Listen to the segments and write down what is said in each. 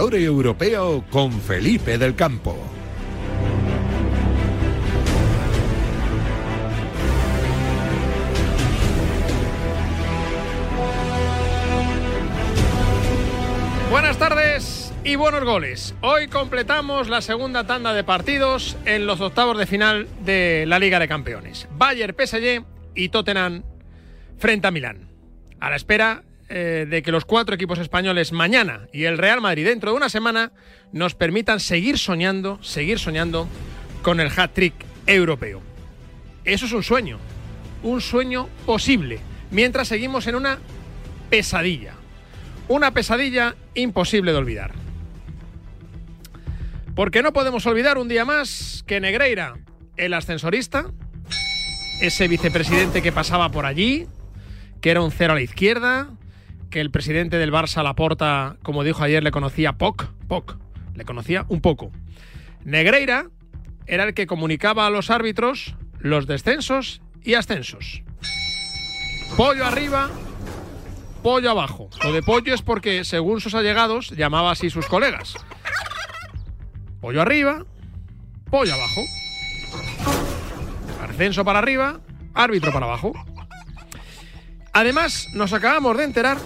Europeo con Felipe del Campo. Buenas tardes y buenos goles. Hoy completamos la segunda tanda de partidos en los octavos de final de la Liga de Campeones. Bayern, PSG y Tottenham frente a Milán. A la espera eh, de que los cuatro equipos españoles mañana y el Real Madrid dentro de una semana nos permitan seguir soñando, seguir soñando con el hat-trick europeo. Eso es un sueño, un sueño posible, mientras seguimos en una pesadilla. Una pesadilla imposible de olvidar. Porque no podemos olvidar un día más que Negreira, el ascensorista, ese vicepresidente que pasaba por allí, que era un cero a la izquierda, que el presidente del Barça, Laporta, como dijo ayer, le conocía poc, poc, le conocía un poco. Negreira era el que comunicaba a los árbitros los descensos y ascensos. Pollo arriba, pollo abajo. Lo de pollo es porque, según sus allegados, llamaba así sus colegas. Pollo arriba, pollo abajo. Ascenso para arriba, árbitro para abajo. Además, nos acabamos de enterar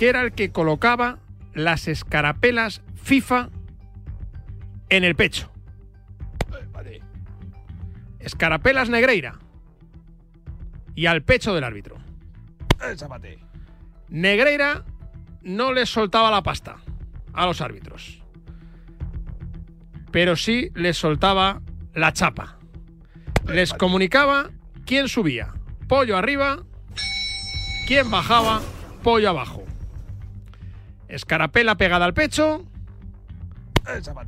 que era el que colocaba las escarapelas FIFA en el pecho. Escarapelas Negreira. Y al pecho del árbitro. Negreira no les soltaba la pasta a los árbitros. Pero sí les soltaba la chapa. Les comunicaba quién subía. Pollo arriba, quién bajaba, pollo abajo. Escarapela pegada al pecho.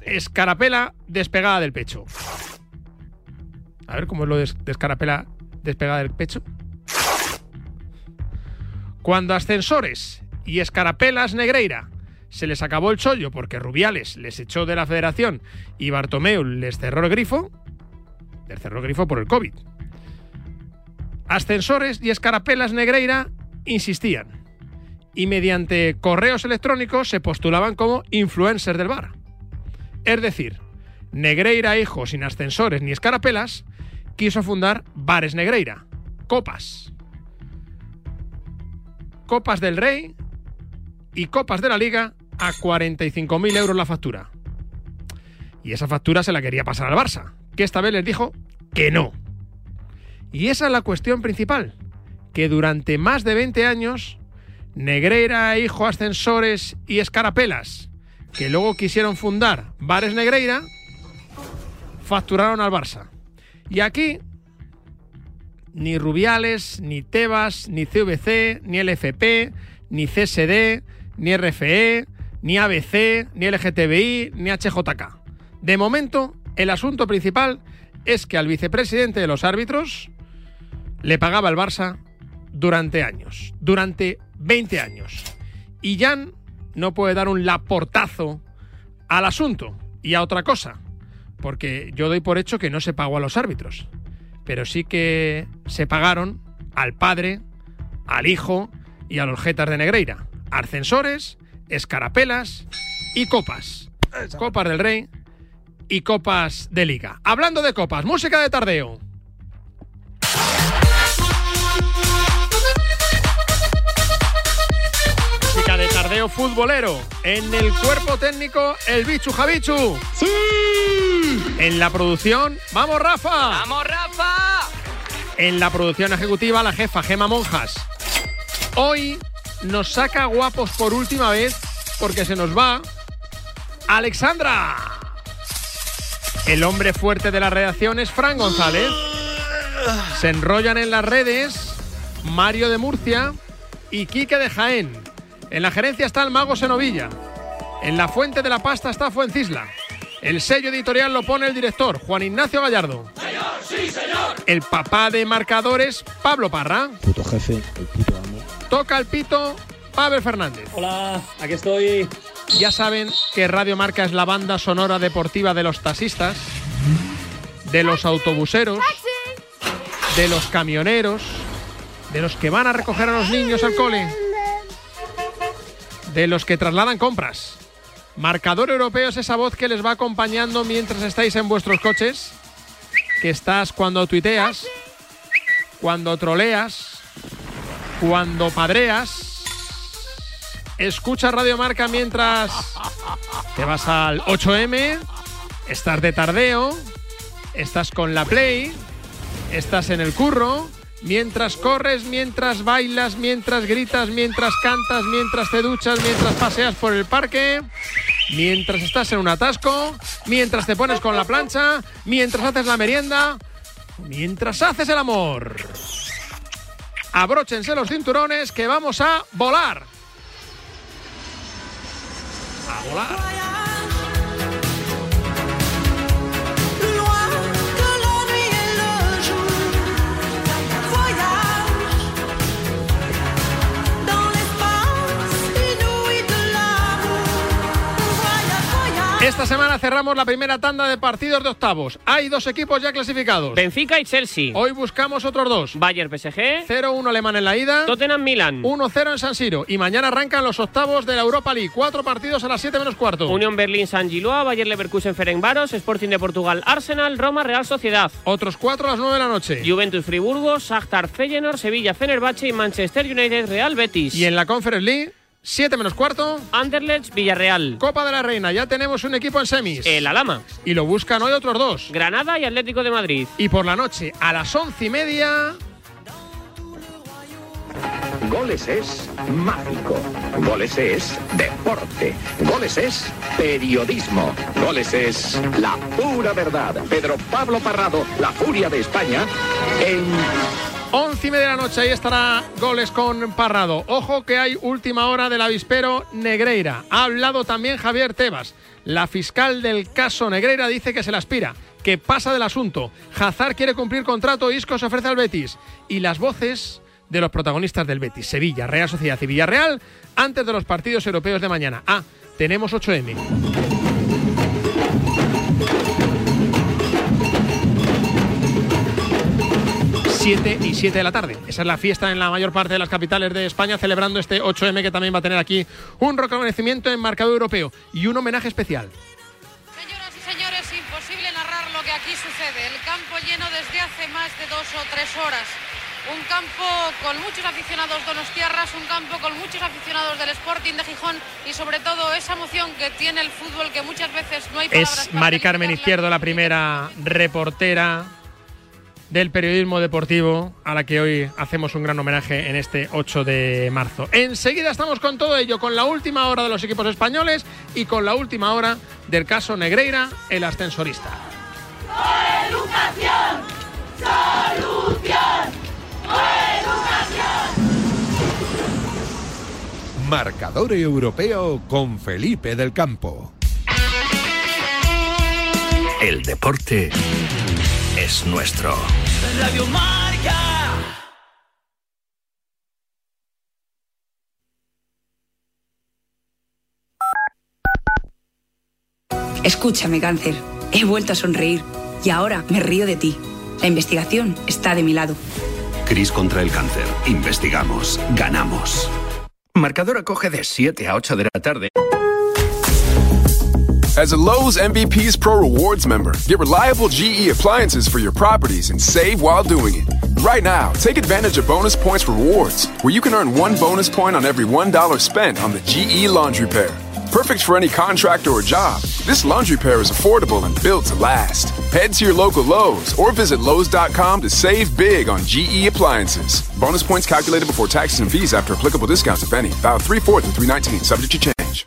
Escarapela despegada del pecho. A ver cómo es lo de escarapela despegada del pecho. Cuando ascensores y escarapelas Negreira se les acabó el chollo porque Rubiales les echó de la federación y Bartomeu les cerró el grifo, les cerró el grifo por el COVID. Ascensores y escarapelas Negreira insistían y mediante correos electrónicos se postulaban como influencers del bar. Es decir, Negreira hijo sin ascensores ni escarapelas quiso fundar Bares Negreira, copas. Copas del Rey y Copas de la Liga a 45.000 euros la factura. Y esa factura se la quería pasar al Barça, que esta vez les dijo que no. Y esa es la cuestión principal, que durante más de 20 años, Negreira, Hijo, Ascensores y Escarapelas, que luego quisieron fundar Bares Negreira, facturaron al Barça. Y aquí, ni Rubiales, ni Tebas, ni CVC, ni LFP, ni CSD, ni RFE, ni ABC, ni LGTBI, ni HJK. De momento, el asunto principal es que al vicepresidente de los árbitros le pagaba el Barça durante años, durante 20 años. Y Jan no puede dar un laportazo al asunto y a otra cosa, porque yo doy por hecho que no se pagó a los árbitros, pero sí que se pagaron al padre, al hijo y a los jetas de Negreira, ascensores, escarapelas y copas. Copas del Rey y copas de liga. Hablando de copas, música de tardeo. Futbolero. En el cuerpo técnico, el bichu Javichu. ¡Sí! En la producción, ¡vamos Rafa! ¡Vamos Rafa! En la producción ejecutiva, la jefa Gema Monjas. Hoy nos saca guapos por última vez porque se nos va Alexandra. El hombre fuerte de la redacción es Fran González. Se enrollan en las redes Mario de Murcia y Quique de Jaén. En la gerencia está el mago Senovilla. En la fuente de la pasta está Fuencisla. El sello editorial lo pone el director, Juan Ignacio Gallardo. Señor, sí, señor. El papá de marcadores, Pablo Parra. Puto jefe, el puto amo. Toca el pito, Pavel Fernández. Hola, aquí estoy. Ya saben que Radio Marca es la banda sonora deportiva de los taxistas, de los autobuseros, de los camioneros, de los que van a recoger a los niños al cole, de los que trasladan compras, Marcador europeo es esa voz que les va acompañando mientras estáis en vuestros coches, que estás cuando tuiteas, cuando troleas, cuando padreas. Escucha Radio Marca mientras te vas al 8M, estás de tardeo, estás con la Play, estás en el curro, mientras corres, mientras bailas, mientras gritas, mientras cantas, mientras te duchas, mientras paseas por el parque, mientras estás en un atasco, mientras te pones con la plancha, mientras haces la merienda, mientras haces el amor. Abróchense los cinturones que vamos a volar. A volar. Esta semana cerramos la primera tanda de partidos de octavos. Hay dos equipos ya clasificados. Benfica y Chelsea. Hoy buscamos otros dos. Bayern PSG. 0-1 alemán en la ida. Tottenham Milan. 1-0 en San Siro. Y mañana arrancan los octavos de la Europa League. Cuatro partidos a las 7 menos cuarto. Unión Berlín San Giloa, Bayern Leverkusen Ferencváros, Sporting de Portugal Arsenal, Roma Real Sociedad. Otros cuatro a las 9 de la noche. Juventus Friburgo, Shakhtar Feyenoord, Sevilla Fenerbahce y Manchester United Real Betis. Y en la Conference League 7 menos cuarto. Anderlecht, Villarreal. Copa de la Reina, ya tenemos un equipo en semis. El Alama. Y lo buscan hoy otros dos. Granada y Atlético de Madrid. Y por la noche, a las once y media. Goles es mágico. Goles es deporte. Goles es periodismo. Goles es la pura verdad. Pedro Pablo Parrado, la furia de España, en 11 y media de la noche, ahí estará goles con Parrado. Ojo que hay última hora del avispero Negreira. Ha hablado también Javier Tebas. La fiscal del caso Negreira dice que se la aspira, que pasa del asunto. Hazard quiere cumplir contrato, Isco se ofrece al Betis. Y las voces de los protagonistas del Betis, Sevilla, Real Sociedad y Villarreal, antes de los partidos europeos de mañana. Ah, tenemos 8M. 7 y 7 de la tarde. Esa es la fiesta en la mayor parte de las capitales de España, celebrando este 8M que también va a tener aquí un reconocimiento en marcado europeo y un homenaje especial. Señoras y señores, imposible narrar lo que aquí sucede. El campo lleno desde hace más de dos o tres horas. Un campo con muchos aficionados donostiarras, un campo con muchos aficionados del Sporting de Gijón y sobre todo esa emoción que tiene el fútbol que muchas veces no hay palabras Es para Mari Carmen. Izquierdo, la primera reportera del periodismo deportivo, a la que hoy hacemos un gran homenaje en este 8 de marzo. Enseguida estamos con todo ello, con la última hora de los equipos españoles y con la última hora del caso Negreira, el ascensorista. Marcador europeo con Felipe del Campo. El deporte es nuestro. Radio Marca. Escúchame, cáncer. He vuelto a sonreír y ahora me río de ti. La investigación está de mi lado. Cris contra el cáncer. Investigamos. Ganamos. Marcador acoge de 7 a 8 de la tarde. As a Lowe's MVPs Pro Rewards member, get reliable GE appliances for your properties and save while doing it. Right now, take advantage of bonus points rewards, where you can earn one bonus point on every $1 spent on the GE laundry pair. Perfect for any contractor or job, this laundry pair is affordable and built to last. Head to your local Lowe's or visit Lowe's.com to save big on GE appliances. Bonus points calculated before taxes and fees after applicable discounts, if any. Valid 3 4 through 319, subject to change.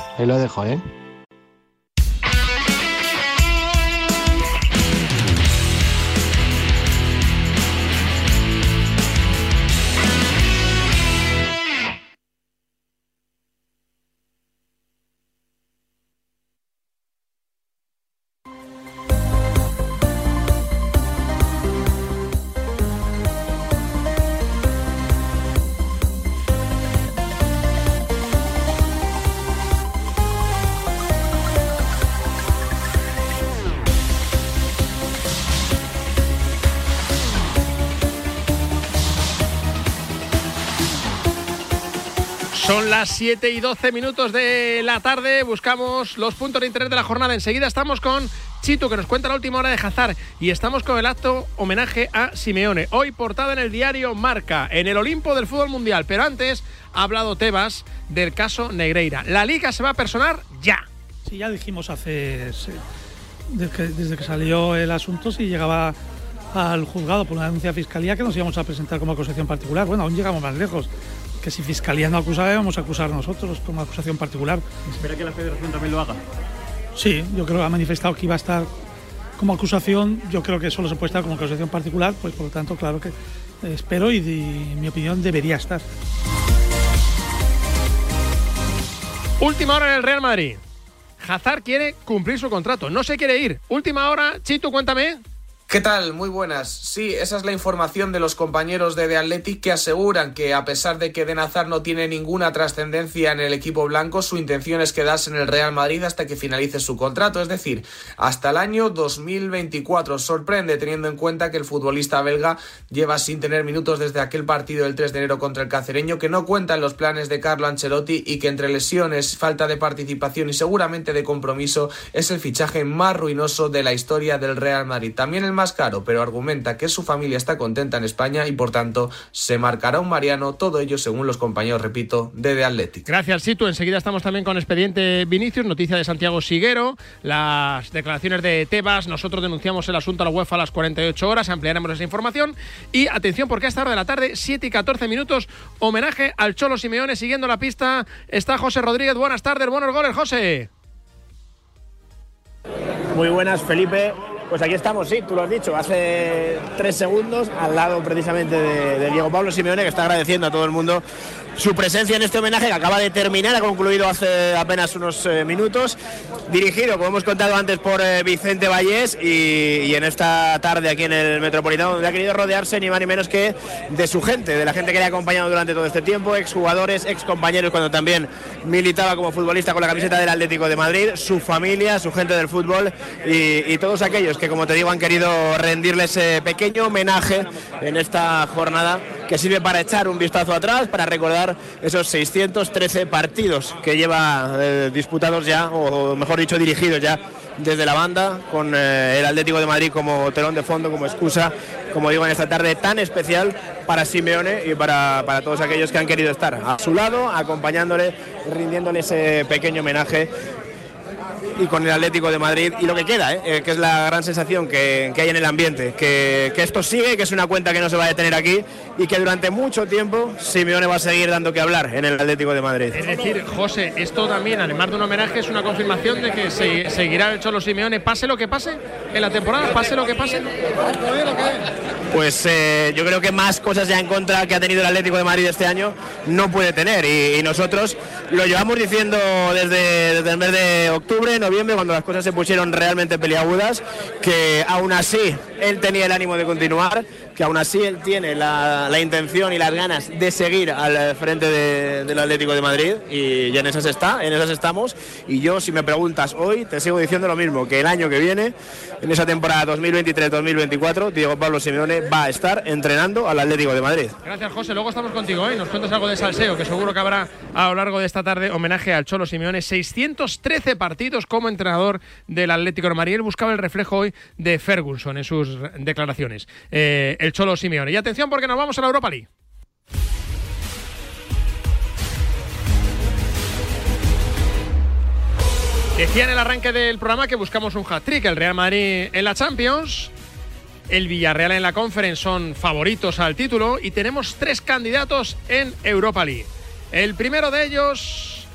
ahí lo dejo, ¿eh? 7 y 12 minutos de la tarde buscamos los puntos de interés de la jornada. Enseguida estamos con Chito, que nos cuenta la última hora de Hazard. Y estamos con el acto homenaje a Simeone. Hoy portada en el diario Marca, en el Olimpo del fútbol mundial. Pero antes ha hablado Tebas del caso Negreira. La liga se va a personar ya. Sí, ya dijimos hace. desde, que, desde que salió el asunto, si llegaba al juzgado por una denuncia de fiscalía, que nos íbamos a presentar como acusación particular. Bueno, aún llegamos más lejos que si Fiscalía no acusaba, vamos a acusar nosotros como acusación particular. ¿Espera que la Federación también lo haga? Sí, yo creo que ha manifestado que iba a estar como acusación, yo creo que solo se puede estar como acusación particular, pues por lo tanto, claro que espero y, y mi opinión debería estar. Última hora en el Real Madrid. Hazard quiere cumplir su contrato, no se quiere ir. Última hora, Chito, cuéntame. ¿Qué tal? Muy buenas. Sí, esa es la información de los compañeros de The Athletic que aseguran que a pesar de que Denazar no tiene ninguna trascendencia en el equipo blanco, su intención es quedarse en el Real Madrid hasta que finalice su contrato, es decir, hasta el año 2024. Sorprende teniendo en cuenta que el futbolista belga lleva sin tener minutos desde aquel partido del 3 de enero contra el cacereño, que no cuenta en los planes de Carlo Ancelotti y que entre lesiones, falta de participación y seguramente de compromiso es el fichaje más ruinoso de la historia del Real Madrid. También el más caro, pero argumenta que su familia está contenta en España y por tanto se marcará un Mariano, todo ello según los compañeros, repito, de The Athletic. Gracias, Situ. Enseguida estamos también con Expediente Vinicius, noticia de Santiago Siguero, las declaraciones de Tebas. Nosotros denunciamos el asunto a la UEFA a las 48 horas, ampliaremos esa información. Y atención, porque a esta hora de la tarde, 7 y 14 minutos, homenaje al Cholo Simeone. Siguiendo la pista está José Rodríguez. Buenas tardes, buenos goles, José. Muy buenas, Felipe. Pues aquí estamos, sí, tú lo has dicho, hace tres segundos, al lado precisamente de, Diego Pablo Simeone, que está agradeciendo a todo el mundo su presencia en este homenaje que acaba de terminar, ha concluido hace apenas unos eh, minutos, dirigido, como hemos contado antes, por eh, Vicente Vallés y, en esta tarde aquí en el Metropolitano, donde ha querido rodearse ni más ni menos que de su gente, de la gente que le ha acompañado durante todo este tiempo, exjugadores, excompañeros cuando también militaba como futbolista con la camiseta del Atlético de Madrid, su familia, su gente del fútbol y, y todos aquellos que, como te digo, han querido rendirle ese pequeño homenaje en esta jornada que sirve para echar un vistazo atrás, para recordar esos 613 partidos que lleva eh, disputados ya, o mejor dicho, dirigidos ya desde la banda, con eh, el Atlético de Madrid como telón de fondo, como excusa, como digo, en esta tarde tan especial para Simeone y para, para todos aquellos que han querido estar a su lado, acompañándole, rindiéndole ese pequeño homenaje y con el Atlético de Madrid y lo que queda, ¿eh? que es la gran sensación que, que hay en el ambiente, que, que, esto sigue, que es una cuenta que no se va a detener aquí y que durante mucho tiempo Simeone va a seguir dando que hablar en el Atlético de Madrid. Es decir, José, esto también, además de un homenaje, es una confirmación de que se, seguirá el Cholo Simeone, pase lo que pase en la temporada, pase lo que pase. Pues eh, yo creo que más cosas ya en contra que ha tenido el Atlético de Madrid este año no puede tener. Y, nosotros lo llevamos diciendo desde, desde el mes de octubre, noviembre, cuando las cosas se pusieron realmente peliagudas, que aún así él tenía el ánimo de continuar, que aún así él tiene la, la intención y las ganas de seguir al frente de, del Atlético de Madrid y, y, en esas está, en esas estamos. Y yo, si me preguntas hoy, te sigo diciendo lo mismo, que el año que viene, en esa temporada 2023-2024, Diego Pablo Simeone va a estar entrenando al Atlético de Madrid. Gracias, José. Luego estamos contigo, ¿eh? Nos cuentas algo de salseo, que seguro que habrá a lo largo de esta tarde homenaje al Cholo Simeone. 613 partidos como entrenador del Atlético de Madrid. Él buscaba el reflejo hoy de Ferguson en sus declaraciones. Eh, el Cholo Simeone. Y atención porque nos vamos a la Europa League. Decía en el arranque del programa que buscamos un hat-trick. El Real Madrid en la Champions, el Villarreal en la Conference son favoritos al título y tenemos tres candidatos en Europa League. El primero de ellos,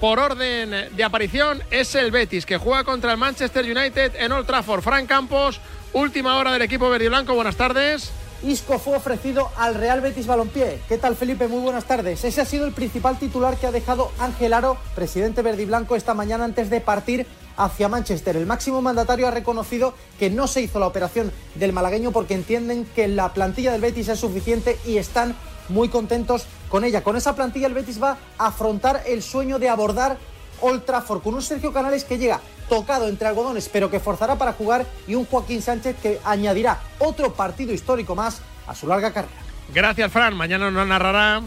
por orden de aparición, es el Betis, que juega contra el Manchester United en Old Trafford. Frank Campos, última hora del equipo verde blanco. Buenas tardes. Isco fue ofrecido al Real Betis Balompié. ¿Qué tal, Felipe? Muy buenas tardes. Ese ha sido el principal titular que ha dejado Ángel Aro, presidente verde y blanco, esta mañana antes de partir hacia Manchester. El máximo mandatario ha reconocido que no se hizo la operación del malagueño porque entienden que la plantilla del Betis es suficiente y están muy contentos con ella. Con esa plantilla el Betis va a afrontar el sueño de abordar Old Trafford con un Sergio Canales que llega tocado entre algodones, pero que forzará para jugar y un Joaquín Sánchez que añadirá otro partido histórico más a su larga carrera. Gracias, Fran. Mañana nos narrará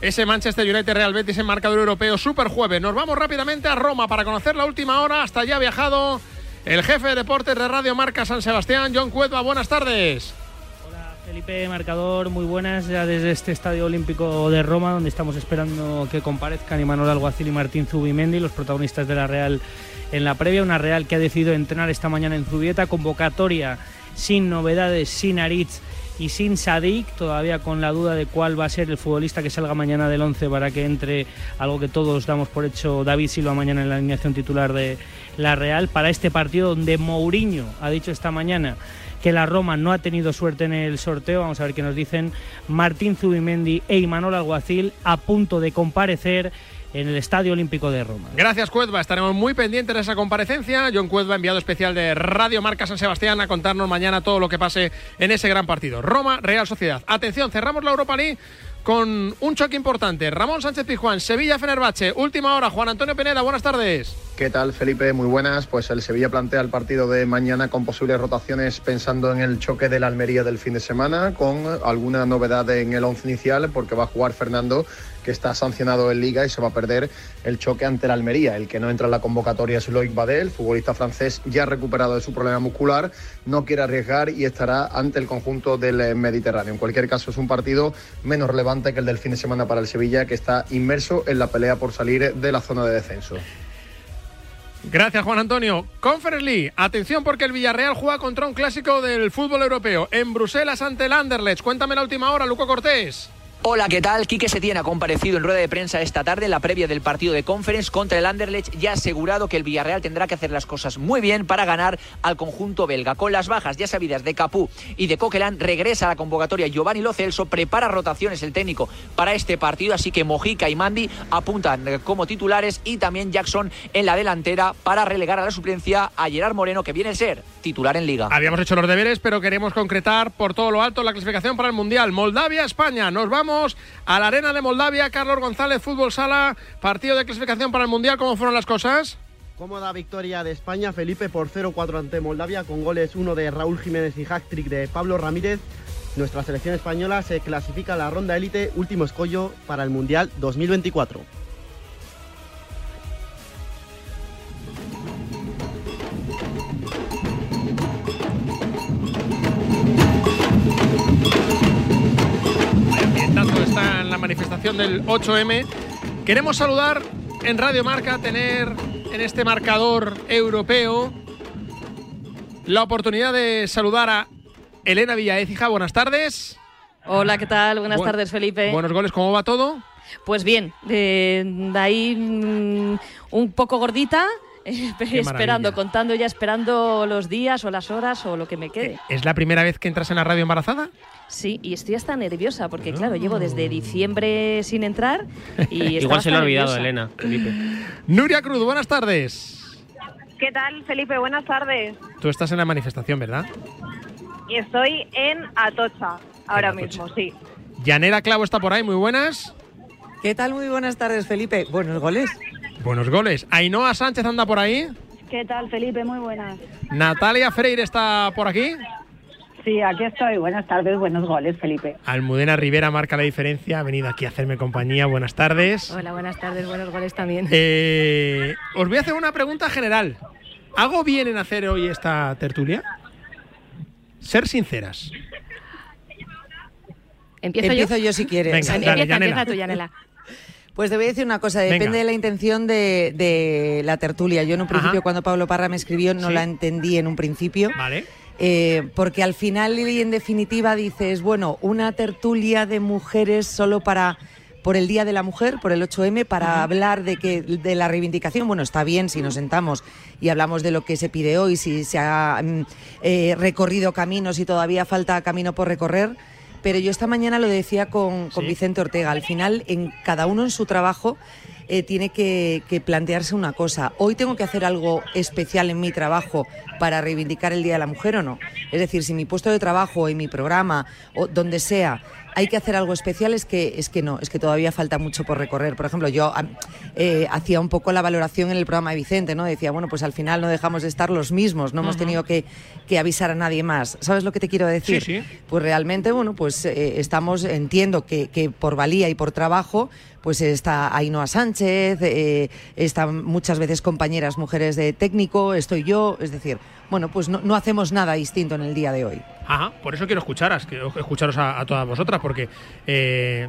ese Manchester United Real Betis en marcador europeo super jueves. Nos vamos rápidamente a Roma para conocer la última hora. Hasta allá ha viajado el jefe de deportes de Radio Marca San Sebastián, John Cueva. Buenas tardes. Felipe Marcador, muy buenas ya desde este Estadio Olímpico de Roma, donde estamos esperando que comparezcan Imanol Alguacil y Martín Zubimendi, los protagonistas de la Real en la previa. Una Real que ha decidido entrenar esta mañana en Zubieta, convocatoria sin novedades, sin Aritz y sin Sadik, todavía con la duda de cuál va a ser el futbolista que salga mañana del 11 para que entre algo que todos damos por hecho David Silva mañana en la alineación titular de la Real para este partido donde Mourinho ha dicho esta mañana que la Roma no ha tenido suerte en el sorteo. Vamos a ver qué nos dicen Martín Zubimendi e Imanol Alguacil a punto de comparecer en el Estadio Olímpico de Roma. Gracias, Cuedva. Estaremos muy pendientes de esa comparecencia. John Cuedva, enviado especial de Radio Marca San Sebastián, a contarnos mañana todo lo que pase en ese gran partido. Roma, Real Sociedad. Atención, cerramos la Europa League con un choque importante. Ramón Sánchez Pizjuán, Sevilla Fenerbahce. Última hora, Juan Antonio Pineda, buenas tardes. ¿Qué tal, Felipe? Muy buenas. Pues el Sevilla plantea el partido de mañana con posibles rotaciones pensando en el choque de la Almería del fin de semana, con alguna novedad en el once inicial, porque va a jugar Fernando que está sancionado en Liga y se va a perder el choque ante la Almería. El que no entra en la convocatoria es Loic Badel, futbolista francés ya recuperado de su problema muscular, no quiere arriesgar y estará ante el conjunto del Mediterráneo. En cualquier caso, es un partido menos relevante que el del fin de semana para el Sevilla, que está inmerso en la pelea por salir de la zona de descenso. Gracias, Juan Antonio. Conference League. Atención porque el Villarreal juega contra un clásico del fútbol europeo en Bruselas ante el Anderlecht. Cuéntame la última hora, Luco Cortés. Hola, ¿qué tal? Quique Setién ha comparecido en rueda de prensa esta tarde en la previa del partido de Conference contra el Anderlecht y ha asegurado que el Villarreal tendrá que hacer las cosas muy bien para ganar al conjunto belga. Con las bajas ya sabidas de Capú y de Coquelin, regresa a la convocatoria Giovanni Lo Celso, prepara rotaciones el técnico para este partido, así que Mojica y Mandi apuntan como titulares y también Jackson en la delantera para relegar a la suplencia a Gerard Moreno, que viene a ser titular en Liga. Habíamos hecho los deberes, pero queremos concretar por todo lo alto la clasificación para el Mundial. Moldavia-España. Nos vamos a la Arena de Moldavia. Carlos González, Fútbol Sala, partido de clasificación para el Mundial. ¿Cómo fueron las cosas? Cómoda victoria de España, Felipe, por 0-4 ante Moldavia, con goles uno de Raúl Jiménez y hat-trick de Pablo Ramírez. Nuestra selección española se clasifica a la ronda élite, último escollo para el Mundial 2024. Está en la manifestación del 8M. Queremos saludar en Radio Marca, tener en este marcador europeo la oportunidad de saludar a Elena Villaécija. Buenas tardes. Hola, ¿qué tal? Buenas Bu tardes, Felipe. Buenos goles, ¿cómo va todo? Pues bien, de, de ahí mmm, un poco gordita, esperando, contando ya, esperando los días o las horas o lo que me quede. ¿Es la primera vez que entras en la radio embarazada? Sí, y estoy hasta nerviosa porque, claro, llevo desde diciembre sin entrar y Igual se lo ha olvidado, nerviosa. Elena. Felipe. Nuria Cruz, buenas tardes. ¿Qué tal, Felipe? Buenas tardes. Tú estás en la manifestación, ¿verdad? Y estoy en Atocha ahora En Atocha. mismo, sí. Yanera Clavo está por ahí, muy buenas. ¿Qué tal? Muy buenas tardes, Felipe. Buenos goles. Buenos goles. Ainhoa Sánchez anda por ahí. ¿Qué tal, Felipe? Muy buenas. Natalia Freire está por aquí. Sí, aquí estoy. Buenas tardes, buenos goles, Felipe. Almudena Rivera marca la diferencia. Ha venido aquí a hacerme compañía. Buenas tardes. Hola, buenas tardes, buenos goles también. Eh, os voy a hacer una pregunta general. ¿Hago bien en hacer hoy esta tertulia? Ser sinceras. ¿Empiezo, Empiezo yo? yo si quieres. Venga, empieza, dale, empieza Yanela. tú, Yanela. Pues te voy a decir una cosa, Venga. depende de la intención de, de la tertulia. Yo en un principio Ajá. cuando Pablo Parra me escribió no Sí. la entendí en un principio. Vale. Eh, porque al final y en definitiva dices, bueno, una tertulia de mujeres solo para por el Día de la Mujer, por el 8M, para hablar de que de la reivindicación, bueno, está bien si nos sentamos y hablamos de lo que se pide hoy, si se ha mm, eh, recorrido caminos y todavía falta camino por recorrer, pero yo esta mañana lo decía con, con Sí. Vicente Ortega, al final en cada uno en su trabajo eh, tiene que, que plantearse una cosa. Hoy tengo que hacer algo especial en mi trabajo para reivindicar el Día de la Mujer o no. Es decir, si mi puesto de trabajo, en mi programa o donde sea hay que hacer algo especial es que es que no, es que todavía falta mucho por recorrer. Por ejemplo, yo eh, hacía un poco la valoración en el programa de Vicente, ¿no? Decía, bueno, pues al final no dejamos de estar los mismos, no hemos tenido que, que avisar a nadie más. ¿Sabes lo que te quiero decir? Sí, sí. Pues realmente, bueno, pues eh, estamos, entiendo que, que por valía y por trabajo, pues está Ainhoa Sánchez, eh, están muchas veces compañeras mujeres de técnico, estoy yo, es decir, bueno, pues no, no hacemos nada distinto en el día de hoy. Ajá, por eso quiero escucharos, quiero escucharos a, a todas vosotras, porque eh,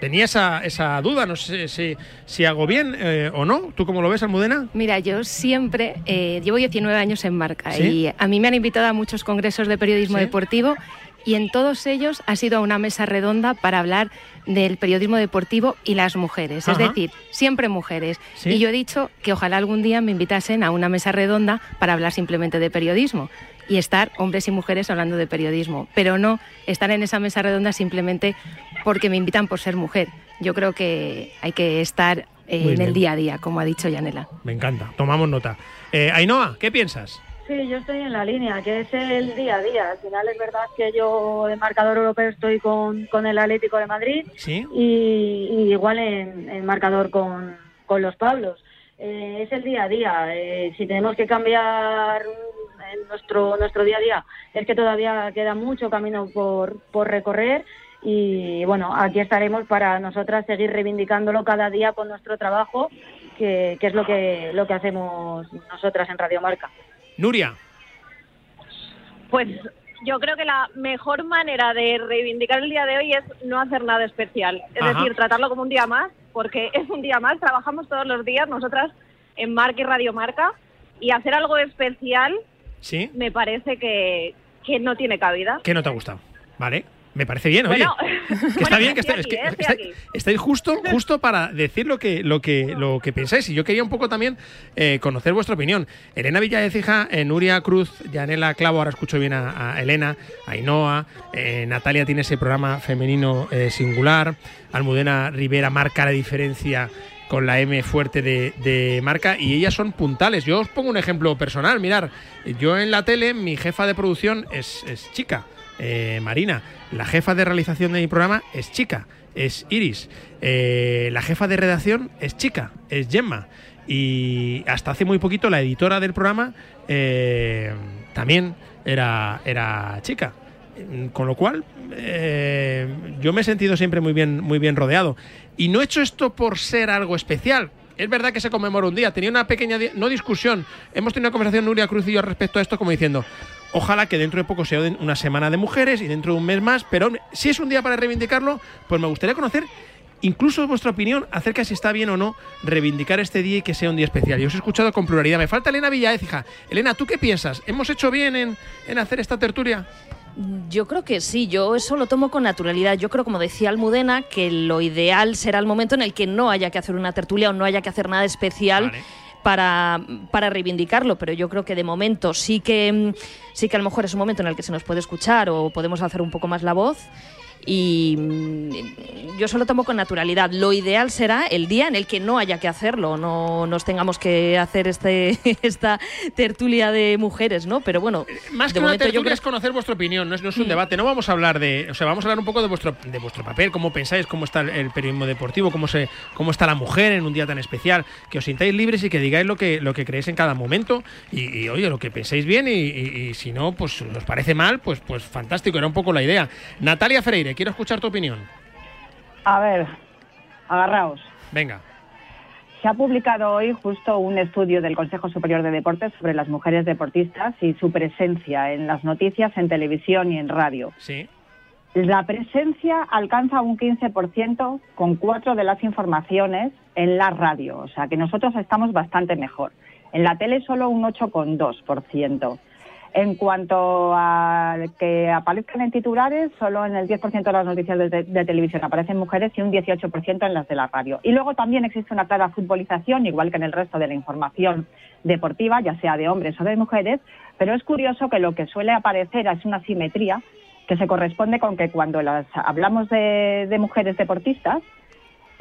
tenía esa, esa duda, no sé si, si hago bien eh, o no. ¿Tú cómo lo ves, Almudena? Mira, yo siempre eh, llevo 19 años en marca ¿Sí? y a mí me han invitado a muchos congresos de periodismo ¿Sí? deportivo y en todos ellos ha sido una mesa redonda para hablar del periodismo deportivo y las mujeres, es decir, siempre mujeres. ¿Sí? Y yo he dicho que ojalá algún día me invitasen a una mesa redonda para hablar simplemente de periodismo y estar hombres y mujeres hablando de periodismo, pero no estar en esa mesa redonda simplemente porque me invitan por ser mujer. Yo creo que hay que estar eh, en el día a día, como ha dicho Yanela. Me encanta, tomamos nota. Eh, Ainhoa, ¿qué piensas? Sí, yo estoy en la línea, que es el día a día. Al final es verdad que yo de marcador europeo estoy con, con el Atlético de Madrid Sí. y, y igual en, en marcador con, con los Pablos. Eh, es el día a día. Eh, si tenemos que cambiar en nuestro, nuestro día a día, es que todavía queda mucho camino por, por recorrer y bueno, aquí estaremos para nosotras seguir reivindicándolo cada día con nuestro trabajo, que, que es lo que, lo que hacemos nosotras en Radio Marca. Nuria. Pues yo creo que la mejor manera de reivindicar el día de hoy es no hacer nada especial. Es Ajá. decir, tratarlo como un día más, porque es un día más, trabajamos todos los días nosotras en Marca y Radio Marca, y hacer algo especial ¿Sí? me parece que, que no tiene cabida. ¿Qué no te ha gustado? Vale. Me parece bien, oye. Bueno, que está bien, que, está- aquí, ¿eh? que está- aquí. estáis justo, justo para decir lo que, lo que, lo que pensáis. Y yo quería un poco también eh, conocer vuestra opinión. Elena Villaecija, eh, Nuria Cruz, Yanela Clavo, ahora escucho bien a, a Elena, a Ainhoa, eh, Natalia tiene ese programa femenino singular, Almudena Rivera marca la diferencia con la M fuerte de, de marca y ellas son puntales. Yo os pongo un ejemplo personal. Mirar, yo en la tele, mi jefa de producción es, es chica, eh, Marina. La jefa de realización de mi programa es chica, es Iris. Eh, la jefa de redacción es chica, es Gemma. Y hasta hace muy poquito la editora del programa eh, también era, era chica. Con lo cual, eh, yo me he sentido siempre muy bien, muy bien rodeado. Y no he hecho esto por ser algo especial. Es verdad que se conmemora un día. Tenía una pequeña, no discusión. Hemos tenido una conversación Nuria Cruz y yo respecto a esto, como diciendo, ojalá que dentro de poco sea una semana de mujeres y dentro de un mes más. Pero si es un día para reivindicarlo, pues me gustaría conocer incluso vuestra opinión acerca de si está bien o no reivindicar este día y que sea un día especial. Y os he escuchado con pluralidad. Me falta Elena Villaécija. Elena, ¿tú qué piensas? ¿Hemos hecho bien en, en hacer esta tertulia? Yo creo que sí, yo eso lo tomo con naturalidad. Yo creo, como decía Almudena, que lo ideal será el momento en el que no haya que hacer una tertulia o no haya que hacer nada especial. Para, para reivindicarlo, pero yo creo que de momento sí que mm, sí que a lo mejor es un momento en el que se nos puede escuchar o podemos hacer un poco más la voz y mm, yo solo tomo con naturalidad. Lo ideal será el día en el que no haya que hacerlo, no nos tengamos que hacer este esta tertulia de mujeres, ¿no? Pero bueno, Más de que una momento yo creo es conocer vuestra opinión, no es, no es un debate. No vamos a hablar de. O sea, vamos a hablar un poco de vuestro, de vuestro papel, cómo pensáis, cómo está el, periodismo deportivo, cómo, se, cómo está la mujer en un día tan especial. Que os sintáis libres y que digáis lo que, lo que creéis en cada momento. Y, y, oye, lo que penséis bien y, y- y si no, pues os parece mal, pues, pues fantástico, era un poco la idea. Natalia Freire, quiero escuchar tu opinión. A ver, agarraos. Venga. Se ha publicado hoy justo un estudio del Consejo Superior de Deportes sobre las mujeres deportistas y su presencia en las noticias, en televisión y en radio. Sí. La presencia alcanza un 15% con cuatro de las informaciones en la radio, o sea que nosotros estamos bastante mejor. En la tele solo un 8,2%. En cuanto a que aparezcan en titulares, solo en el 10% de las noticias de, televisión aparecen mujeres y un 18% en las de la radio. Y luego también existe una clara futbolización, igual que en el resto de la información deportiva, ya sea de hombres o de mujeres, pero es curioso que lo que suele aparecer es una simetría que se corresponde con que cuando las hablamos de, de mujeres deportistas,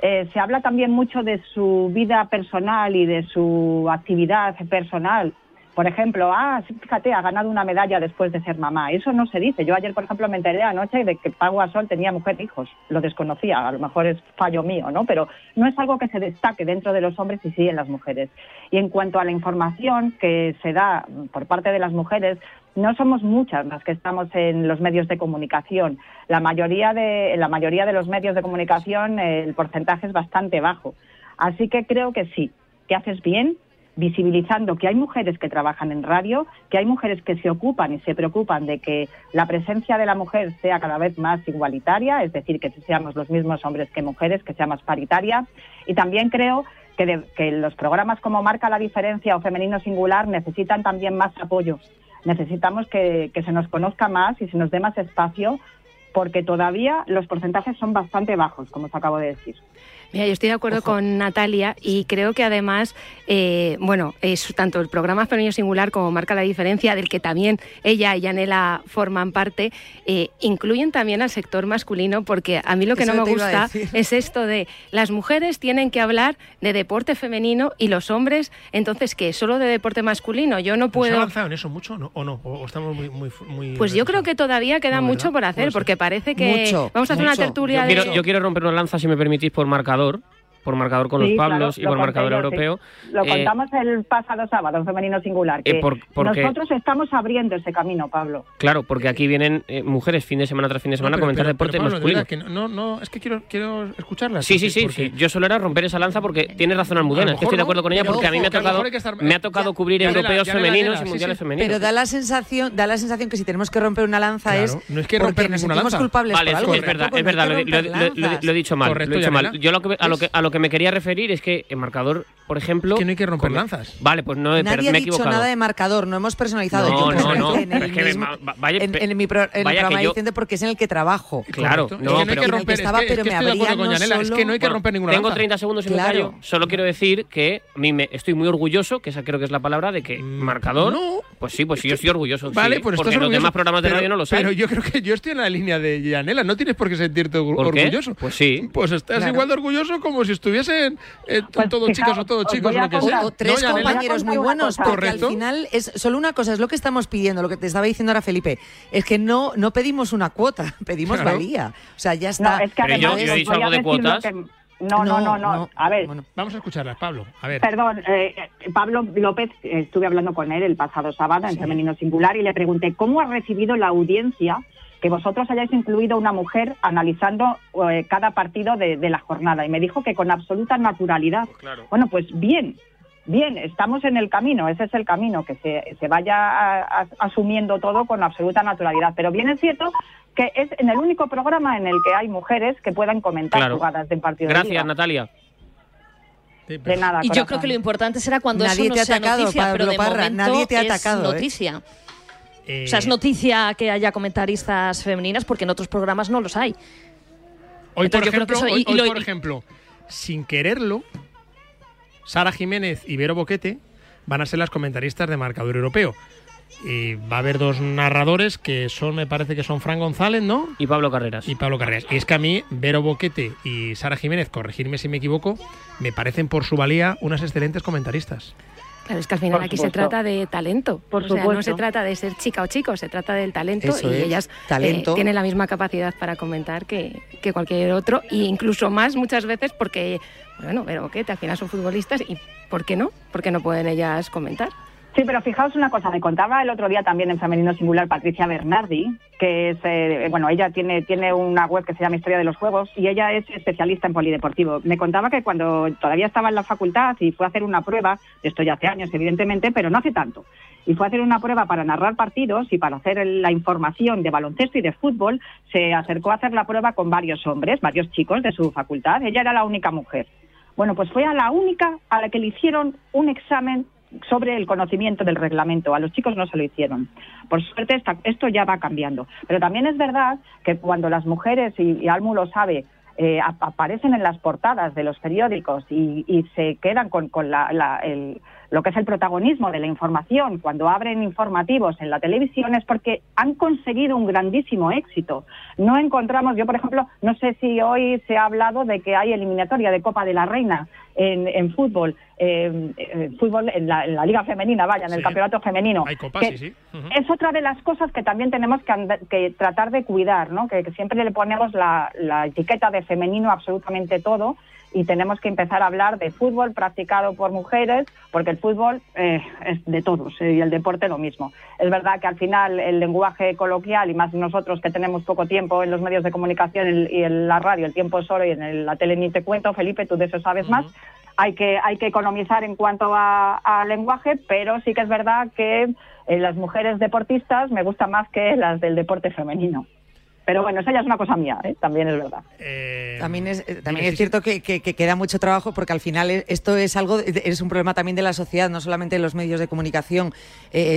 Eh, se habla también mucho de su vida personal y de su actividad personal. Por ejemplo, ah, fíjate, ha ganado una medalla después de ser mamá. Eso no se dice. Yo ayer, por ejemplo, me enteré anoche de que Pau Gasol tenía mujer e hijos. Lo desconocía. A lo mejor es fallo mío, ¿no? Pero no es algo que se destaque dentro de los hombres y sí en las mujeres. Y en cuanto a la información que se da por parte de las mujeres, no somos muchas las que estamos en los medios de comunicación. La mayoría de, la mayoría de los medios de comunicación el porcentaje es bastante bajo. Así que creo que sí, que haces bien visibilizando que hay mujeres que trabajan en radio, que hay mujeres que se ocupan y se preocupan de que la presencia de la mujer sea cada vez más igualitaria, es decir, que seamos los mismos hombres que mujeres, que sea más paritaria. Y también creo que, de- que los programas como Marca la Diferencia o Femenino Singular necesitan también más apoyo. Necesitamos que, que se nos conozca más y se nos dé más espacio porque todavía los porcentajes son bastante bajos, como os acabo de decir. Mira, yo estoy de acuerdo con Natalia y creo que además, eh, bueno, es tanto el programa Femenino Singular como Marca la Diferencia, del que también ella y Yanela forman parte, eh, incluyen también al sector masculino, porque a mí lo que Eso no me gusta es esto de las mujeres tienen que hablar de deporte femenino y los hombres, entonces, ¿qué? ¿Solo de deporte masculino? Yo no ¿Pero ¿Se ha puedo... avanzado en eso mucho o no? ¿O, no? ¿O estamos muy, muy, muy Pues yo creo que todavía queda mucho por hacer, porque parece que Mucho, vamos a hacer una tertulia Yo de... quiero, yo quiero romper una lanza, si me permitís, por marcador. Por marcador con Sí, los claro, Pablos y lo por conté marcador sí. europeo. Lo Eh, contamos el pasado sábado en Femenino Singular. Que Eh, por- porque- Nosotros estamos abriendo ese camino, Pablo. Claro, porque aquí vienen eh, mujeres fin de semana tras fin de semana a comentar deporte Pablo, de masculino. verdad que no, no, es que quiero, quiero escucharla. Sí, sí, sí, porque- sí. Yo solo era romper esa lanza porque tiene razón Almudena. Es que estoy de acuerdo con ella pero porque a mí me ha que tocado, que estar- me ha tocado cubrir Ya, europeos ya, femeninos y mundiales femeninos. Pero da la sensación, da la sensación que si tenemos que romper una lanza es no es que romper ninguna lanza. culpables Vale, es verdad, es verdad, que lo, he dicho mal, Correcto, lo he dicho mal. Yanela. Yo que, a, lo que, que me quería referir es que en marcador, por ejemplo... que no hay que romper lanzas. Vale, pues no, pero Nadie ha me he dicho equivocado. nada de marcador, no hemos personalizado. No, Yo no, no, En, el pero es me- mismo- vaya- en, en mi pro- en el vaya programa yo- diciendo porque es en el que trabajo. Claro, Correcto. no, es que no hay pero- que romper, es estaba, que, pero es que me no Yanela, es que no hay que solo- romper ninguna Tengo lanza. 30 segundos y me Claro. callo. Solo quiero decir que a mí me estoy muy orgulloso, que esa creo que es la palabra, de que marcador. Mm, no. Pues sí, pues sí, yo estoy orgulloso. Vale, pues porque los demás programas de pero- radio no lo Pero saben. yo creo que yo estoy en la línea de Yanela, no tienes por qué sentirte orgulloso. Pues sí. Pues estás igual de orgulloso como si estuviesen eh, Pues todos fijaos, chicos o todos os chicos lo que sea. O tres compañeros muy buenos, porque al Correcto. final es solo una cosa, es lo que estamos pidiendo, lo que te estaba diciendo ahora Felipe, es que no, no pedimos una cuota, pedimos Claro. valía. O sea, ya está. No, es que Pero yo- además yo he dicho algo de cuotas. No, no, no, no, A ver, Vamos a escucharlas, Pablo. A ver. Perdón, eh, Pablo López, eh, estuve hablando con él el pasado sábado en Femenino Singular y le pregunté cómo ha recibido la audiencia que vosotros hayáis incluido una mujer analizando eh, cada partido de, de la jornada. Y me dijo que con absoluta naturalidad. Bueno, pues bien, bien, estamos en el camino, ese es el camino, que se, se vaya a- a- asumiendo todo con absoluta naturalidad. Pero bien es cierto que es en el único programa en el que hay mujeres que puedan comentar Claro. jugadas de un partido de liga. Gracias, Natalia. De nada, Y yo creo que lo importante será cuando Nadie eso no te ha sea atacado, noticia, pero de Parra, momento nadie te ha es atacado, noticia. Eh, O sea, es noticia que haya comentaristas femeninas porque en otros programas no los hay. Hoy, Entonces, ejemplo, lo- por ejemplo, sin quererlo, Sara Jiménez y Vero Boquete van a ser las comentaristas de marcador europeo. Y va a haber dos narradores que son, me parece que son Fran González, ¿no? Y Pablo Carreras. Y Pablo Carreras. Y es que a mí, Vero Boquete y Sara Jiménez, corregirme si me equivoco, me parecen por su valía unas excelentes comentaristas. Claro, es que al final Por aquí supuesto. se trata de talento. Por o sea, no se trata de ser chica o chico, se trata del talento Eso y es, ellas talento. eh, tienen la misma capacidad para comentar que, que cualquier otro, e incluso más muchas veces porque, bueno, pero que al final son futbolistas y ¿por qué no? ¿Por qué no pueden ellas comentar? Sí, pero fijaos una cosa, me contaba el otro día también en Femenino Singular Patricia Bernardi, que es, eh, bueno, ella tiene, tiene una web que se llama Historia de los Juegos y ella es especialista en polideportivo. Me contaba que cuando todavía estaba en la facultad y fue a hacer una prueba, esto ya hace años evidentemente, pero no hace tanto, y fue a hacer una prueba para narrar partidos y para hacer la información de baloncesto y de fútbol, se acercó a hacer la prueba con varios hombres, varios chicos de su facultad, ella era la única mujer. Bueno, pues fue a la única a la que le hicieron un examen sobre el conocimiento del reglamento. A los chicos no se lo hicieron. Por suerte esto ya va cambiando. Pero también es verdad que cuando las mujeres, y, y Almu lo sabe, eh, ap- aparecen en las portadas de los periódicos y, y se quedan con, con la- la- el- lo que es el protagonismo de la información cuando abren informativos en la televisión es porque han conseguido un grandísimo éxito. No encontramos, yo por ejemplo, no sé si hoy se ha hablado de que hay eliminatoria de Copa de la Reina en, fútbol, eh, fútbol en la, Liga Femenina, vaya, en el campeonato femenino. Hay copas, que sí, sí. Es otra de las cosas que también tenemos que, que tratar de cuidar, ¿no? Que, que siempre le ponemos la, la etiqueta de femenino absolutamente todo y tenemos que empezar a hablar de fútbol practicado por mujeres, porque el fútbol eh, es de todos eh, y el deporte lo mismo. Es verdad que al final el lenguaje coloquial, y más nosotros que tenemos poco tiempo en los medios de comunicación y en la radio, el tiempo es oro y en la tele ni te cuento, Felipe, tú de eso sabes más, hay que, hay que economizar en cuanto a, lenguaje, pero sí que es verdad que eh, las mujeres deportistas me gustan más que las del deporte femenino. Pero bueno, esa ya es una cosa mía, ¿eh? también es verdad. Eh, también es, eh, también es cierto que, queda mucho trabajo porque al final esto es algo, es un problema también de la sociedad, no solamente de los medios de comunicación.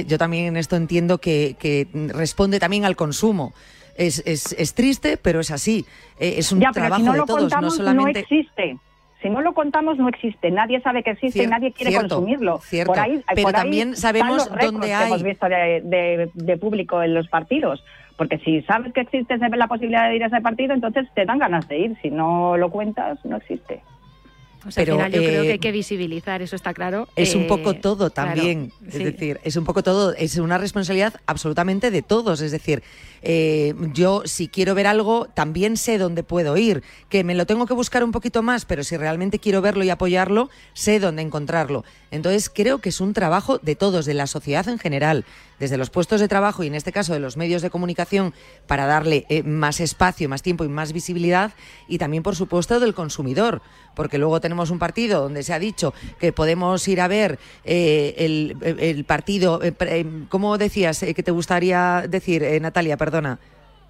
yo también en esto entiendo que, responde también al consumo. Es, es, triste, pero es así. es un trabajo de todos, no solamente. No existe. Si no lo contamos, no existe. Nadie sabe que existe y nadie quiere consumirlo. Cierto. Por ahí, pero también sabemos dónde hay. Que hemos visto de, de público en los partidos. Porque si sabes que existe la posibilidad de ir a ese partido, entonces te dan ganas de ir. Si no lo cuentas, no existe. Pues Pero, al final yo creo que eh, hay que visibilizar, eso está claro. Es un poco eh, todo también. es decir, es un poco todo. Es una responsabilidad absolutamente de todos. Es decir, eh, yo si quiero ver algo, también sé dónde puedo ir. Que me lo tengo que buscar un poquito más, pero si realmente quiero verlo y apoyarlo, sé dónde encontrarlo. Entonces creo que es un trabajo de todos, de la sociedad en general desde los puestos de trabajo y en este caso de los medios de comunicación para darle eh, más espacio, más tiempo y más visibilidad y también por supuesto del consumidor, porque luego tenemos un partido donde se ha dicho que podemos ir a ver eh, el, partido, eh, ¿cómo decías que te gustaría decir, Natalia? Perdona.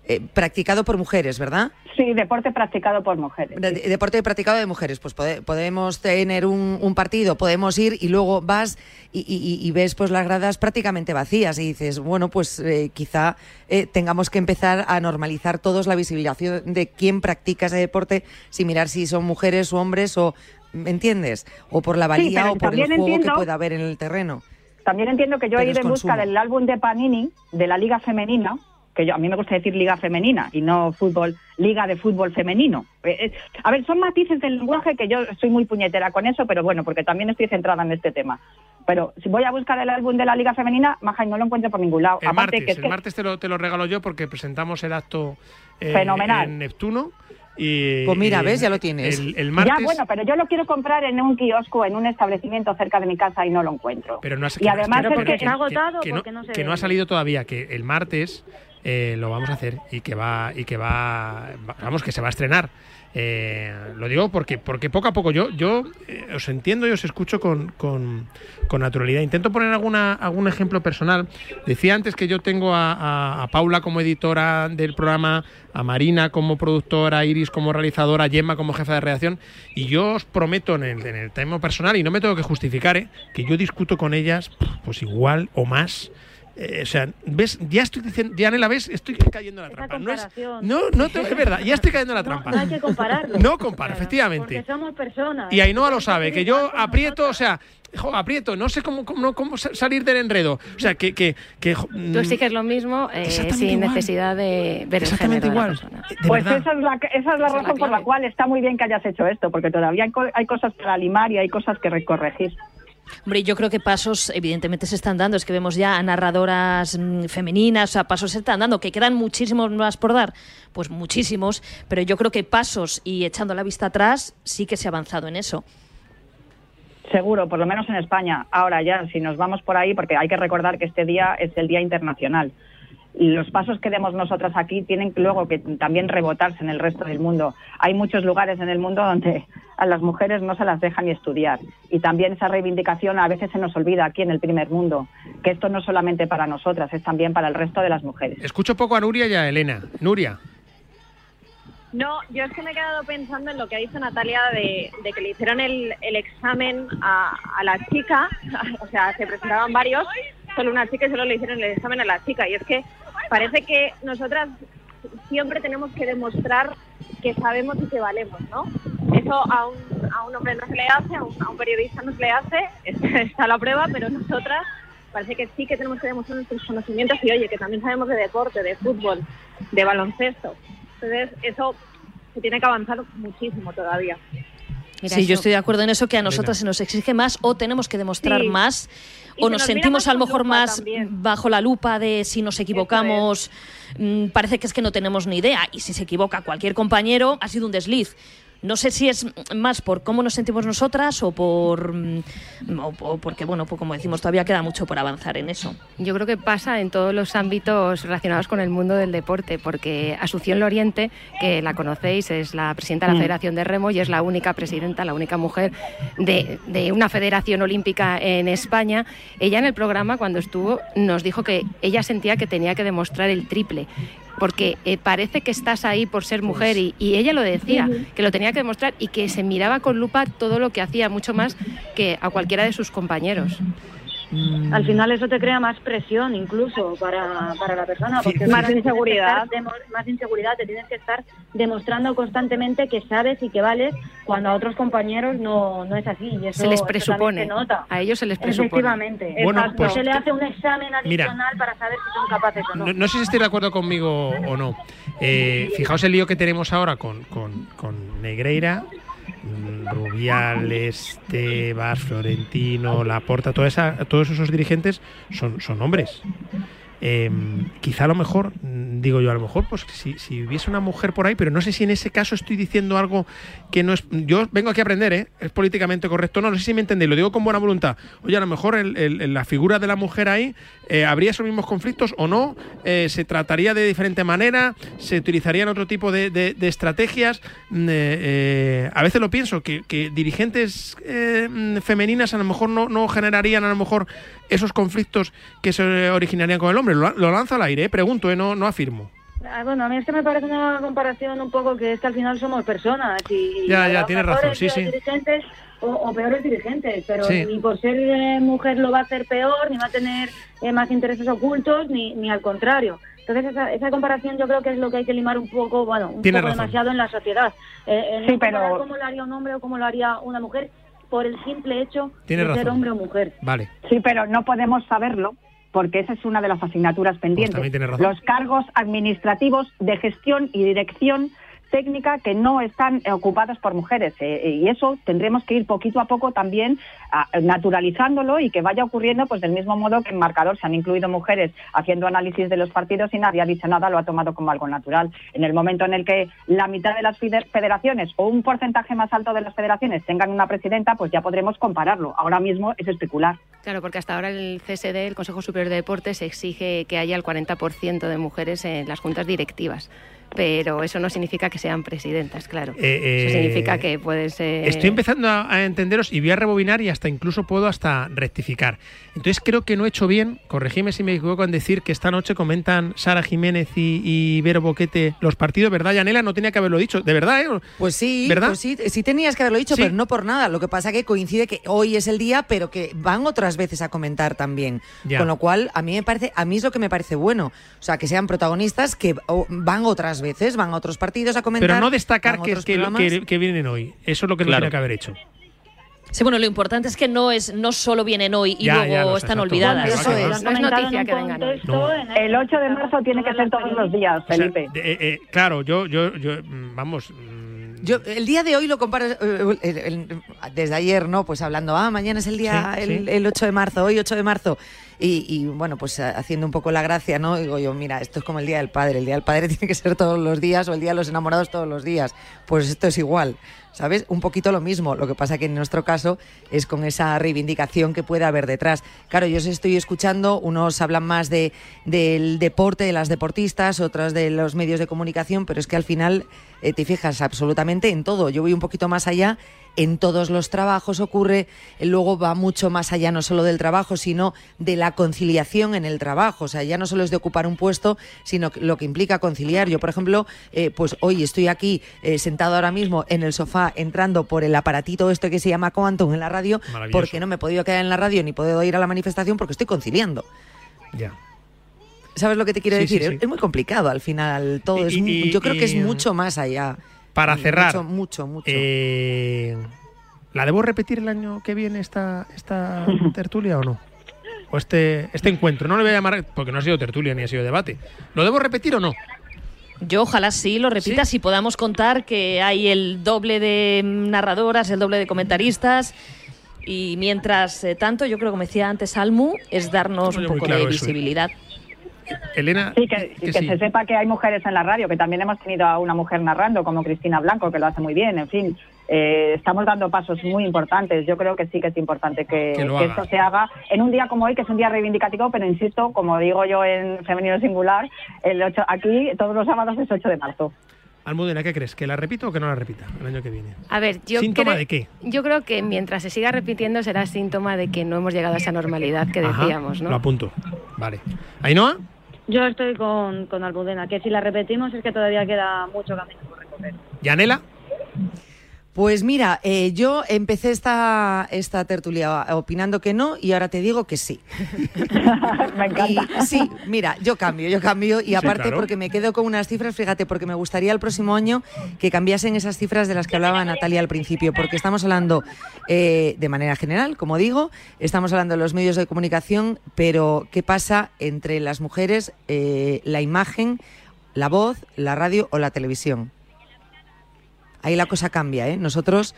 Eh, practicado por mujeres, ¿verdad? Sí, deporte practicado por mujeres. deporte practicado de mujeres. Pues podemos tener un, partido, podemos ir y luego vas y, ves pues las gradas prácticamente vacías y dices, bueno, pues eh, quizá eh, tengamos que empezar a normalizar todos la visibilización de quién practica ese deporte, sin mirar si son mujeres o hombres o, ¿me entiendes? O por la valía o por el juego que pueda haber en el terreno. También entiendo que yo he ido en busca del álbum de Panini de la Liga Femenina que yo, a mí me gusta decir liga femenina y no fútbol, liga de fútbol femenino. Eh, eh, a ver, son matices del lenguaje que yo soy muy puñetera con eso, pero bueno, porque también estoy centrada en este tema. Pero si voy a buscar el álbum de la liga femenina, Maja, no lo encuentro por ningún lado. El martes, que el martes te lo, te lo regalo yo porque presentamos el acto eh, Fenomenal. en Neptuno. Y, pues mira, ves, ya lo tienes. El, martes... Ya, bueno, pero yo lo quiero comprar en un kiosco, en un establecimiento cerca de mi casa y no lo encuentro. Pero no y además es que, está agotado que, no, que no ha salido todavía, que el martes eh, lo vamos a hacer y que va y que va vamos que se va a estrenar. Eh, lo digo porque porque poco a poco yo yo eh, os entiendo y os escucho con, con, naturalidad. Intento poner alguna algún ejemplo personal. Decía antes que yo tengo a, Paula como editora del programa a Marina como productora Iris como realizadora Gemma como jefa de redacción y yo os prometo en el, en el tema personal y no me tengo que justificar que yo discuto con ellas pues igual o más eh, o sea, ves, ya estoy diciendo, Dianela, ves, estoy cayendo en la trampa. No es, no, no, es verdad, ya estoy cayendo en la trampa. No, hay que compararlo. No comparo, efectivamente. Porque somos personas. Y Ainhoa lo sabe, que yo aprieto, o sea, aprieto, no sé cómo, cómo, cómo, salir del enredo. O sea, que... que, que Tú exiges lo mismo eh, sin necesidad de ver Exactamente el igual. pues esa es la, esa es la razón por la cual está muy bien que hayas hecho esto, porque todavía hay, hay cosas para limar y hay cosas que corregir. Hombre, yo creo que pasos evidentemente se están dando. Es que vemos ya a narradoras mm, femeninas, o sea, pasos se están dando, que quedan muchísimos más por dar, pues muchísimos, pero yo creo que pasos y echando la vista atrás sí que se ha avanzado en eso. Seguro, por lo menos en España. Ahora ya, si nos vamos por ahí, porque hay que recordar que este día es el Día Internacional los pasos que demos nosotras aquí tienen luego que también rebotarse en el resto del mundo. Hay muchos lugares en el mundo donde a las mujeres no se las dejan ni estudiar. Y también esa reivindicación a veces se nos olvida aquí en el primer mundo, que esto no es solamente para nosotras, es también para el resto de las mujeres. Escucho poco a Nuria y a Elena. Nuria. No, yo es que me he quedado pensando en lo que ha dicho Natalia de, que le hicieron el, examen a, a, la chica, o sea, se presentaban varios, solo una chica y solo le hicieron el examen a la chica. Y es que parece que nosotras siempre tenemos que demostrar que sabemos y que valemos, ¿no? Eso a un, a un hombre no se le hace, a un, a un periodista no se le hace, está la prueba, pero nosotras parece que sí que tenemos que demostrar nuestros conocimientos y oye, que también sabemos de deporte, de fútbol, de baloncesto. Entonces, eso se tiene que avanzar muchísimo todavía. sí, yo estoy de acuerdo en eso, que a nosotras se nos exige más o tenemos que demostrar Sí. más o nos sentimos a lo mejor más también. bajo la lupa de si nos equivocamos, mm, parece que es que no tenemos ni idea y si se equivoca cualquier compañero ha sido un desliz. No sé si es más por cómo nos sentimos nosotras o por mm, o, o porque bueno, pues como decimos todavía queda mucho por avanzar en eso. Yo creo que pasa en todos los ámbitos relacionados con el mundo del deporte, porque Asunción Loriente, que la conocéis, es la presidenta de la Mm. Federación de Remo y es la única presidenta, la única mujer de, de una federación olímpica en España. Ella en el programa, cuando estuvo, nos dijo que ella sentía que tenía que demostrar el triple. Porque eh, parece que estás ahí por ser mujer y, y ella lo decía, que lo tenía que demostrar y que se miraba con lupa todo lo que hacía, mucho más que a cualquiera de sus compañeros. Al final eso te crea más presión incluso para, para la persona. Porque sí. más inseguridad. Más inseguridad, te tienes que estar demostrando constantemente que sabes y que vales cuando a otros compañeros no, no es así. Y eso, se les presupone. se nota. A ellos se les presupone. Efectivamente. Bueno, Exacto. pues se le hace un examen Mira. adicional para saber si son capaces o no. No, no sé si estáis de acuerdo conmigo o no. Eh, fijaos el lío que tenemos ahora con, con, con Negreira, mm, Rubiales, Tebas, Florentino, Laporta, toda esa, todos esos dirigentes son, son hombres. Eh, quizá a lo mejor, mm, digo yo, a lo mejor, pues si, si hubiese una mujer por ahí, pero no sé si en ese caso estoy diciendo algo que no es. Yo vengo aquí a aprender, ¿eh? Es políticamente correcto. No, no sé si me entendéis, lo digo con buena voluntad. Oye, a lo mejor el- el- la figura de la mujer ahí, eh, ¿habría esos mismos conflictos o no? Eh, ¿Se trataría de diferente manera? ¿Se utilizarían otro tipo de, de- estrategias? Mm, eh, a veces lo pienso, que, que dirigentes mm, femeninas a lo mejor no, no generarían a lo mejor esos conflictos que se originarían con el hombre. Lo, lo lanzo al aire, eh, pregunto, eh, no, no afirmo. Ah, Bueno, a mí es que me parece una comparación un poco que es que al final somos personas y Ya, ya, tienes mejores razón, sí, sí. dirigentes o, o peores dirigentes, pero Sí. ni por ser eh, mujer lo va a hacer peor, ni va a tener eh, más intereses ocultos, ni, ni al contrario. Entonces esa, esa comparación yo creo que es lo que hay que limar un poco, bueno, un Tienes poco razón. demasiado en la sociedad. Eh, Sí, no pero- cómo lo haría un hombre o cómo lo haría una mujer por el simple hecho Tienes de ser hombre o mujer. Vale. Sí, pero no podemos saberlo porque esa es una de las asignaturas pendientes. tienes razón. Los cargos administrativos de gestión y dirección técnica que no están eh, ocupados por mujeres eh, eh, y eso tendremos que ir poquito a poco también ah, naturalizándolo y que vaya ocurriendo pues del mismo modo que en marcador se han incluido mujeres haciendo análisis de los partidos y nadie ha dicho nada, lo ha tomado como algo natural. En el momento en el que la mitad de las federaciones o un porcentaje más alto de las federaciones tengan una presidenta, pues ya podremos compararlo. Ahora mismo es especular. Claro, porque hasta ahora el CSD, el Consejo Superior de Deportes, exige que haya el 40% de mujeres en las juntas directivas. Pero eso no significa que sean presidentas, claro. Eh, eso eh, significa que pueden ser... Estoy empezando a, a entenderos y voy a rebobinar y hasta incluso puedo hasta rectificar. Entonces creo que no he hecho bien, corregime si me equivoco en decir que esta noche comentan Sara Jiménez y, y Vero Boquete los partidos, ¿verdad, Yanela? No tenía que haberlo dicho, ¿de verdad? eh? Pues sí, ¿Verdad? pues sí, sí tenías que haberlo dicho, Sí. pero no por nada. Lo que pasa que coincide que hoy es el día, pero que van otras veces a comentar también. Ya. Con lo cual, a mí me parece, a mí es lo que me parece bueno. O sea, que sean protagonistas que van otras veces, van a otros partidos a comentar. Pero no destacar que, que, que- que vienen hoy. Eso es lo que Claro. tenía que haber hecho. Sí, bueno, lo importante es que no es no solo vienen hoy y Ya, luego ya están exacto. olvidadas. Eso es. No es noticia que vengan hoy. No. El 8 de marzo tiene que ser todos los días, O sea, Felipe. de- eh, eh, claro, yo, yo, yo, mm, vamos. mm, Yo el día de hoy lo comparo eh, el- el- desde ayer, ¿no? Pues hablando, ah, mañana es el día, Sí, el, sí. el 8 de marzo, hoy 8 de marzo. Y, bueno, pues ha- haciendo un poco la gracia, ¿no? Digo yo, mira, esto es como el Día del Padre. El Día del Padre tiene que ser todos los días o el Día de los Enamorados todos los días. Pues esto es igual, ¿sabes? Un poquito lo mismo. Lo que pasa que en nuestro caso es con esa reivindicación que puede haber detrás. Claro, yo os estoy escuchando, unos hablan más de, del deporte, de las deportistas, otras de los medios de comunicación, pero es que al final eh, te fijas absolutamente en todo. Yo voy un poquito más allá en todos los trabajos ocurre, luego va mucho más allá no solo del trabajo, sino de la conciliación en el trabajo. O sea, ya no solo es de ocupar un puesto, sino lo que implica conciliar. Yo, por ejemplo, eh, pues hoy estoy aquí eh, sentado ahora mismo en el sofá, entrando por el aparatito este que se llama Quantum en la radio, porque no me he podido quedar en la radio ni puedo ir a la manifestación porque estoy conciliando. Ya. ¿Sabes lo que te quiero Sí, decir? sí. Es- Es muy complicado al final todo. Y- es y- yo creo que es y- mucho más allá. Para cerrar, Mucho, mucho, mucho. eh, ¿La debo repetir el año que viene esta, esta tertulia o no? O este, este encuentro. No le voy a llamar porque no ha sido tertulia ni ha sido debate. ¿Lo debo repetir o no? Yo ojalá sí lo repitas y podamos contar que hay el doble de narradoras, el doble de comentaristas. Y mientras eh, tanto, yo creo, como decía antes Almu, es darnos No un poco claro de eso, ¿eh? visibilidad. Elena, Sí, que, y que sí. se sepa que hay mujeres en la radio, que también hemos tenido a una mujer narrando, como Cristina Blanco, que lo hace muy bien. En fin, eh, estamos dando pasos muy importantes. Yo creo que sí que es importante que, Que lo que haga. esto se haga en un día como hoy, que es un día reivindicativo, pero insisto, como digo yo en femenino singular, el 8, aquí todos los sábados es 8 de marzo. Almudena, ¿qué crees? ¿Que la repito o que no la repita el año que viene? A ver, yo ¿Síntoma de qué? Yo creo que mientras se siga repitiendo será síntoma de que no hemos llegado a esa normalidad que Ajá, decíamos, Lo ¿no? apunto. Vale. ¿Ainhoa? Yo estoy con, con Almudena, que si la repetimos es que todavía queda mucho camino por recorrer. ¿Yanela? Pues mira, eh, yo empecé esta, esta tertulia opinando que no y ahora te digo que sí. me encanta. Y, sí, mira, yo cambio, yo cambio y Sí, aparte claro. porque me quedo con unas cifras, fíjate, porque me gustaría el próximo año que cambiasen esas cifras de las que hablaba Natalia al principio, porque estamos hablando eh, de manera general, como digo, estamos hablando de los medios de comunicación, pero ¿qué pasa entre las mujeres, eh, la imagen, la voz, la radio o la televisión? Ahí la cosa cambia, ¿eh? Nosotros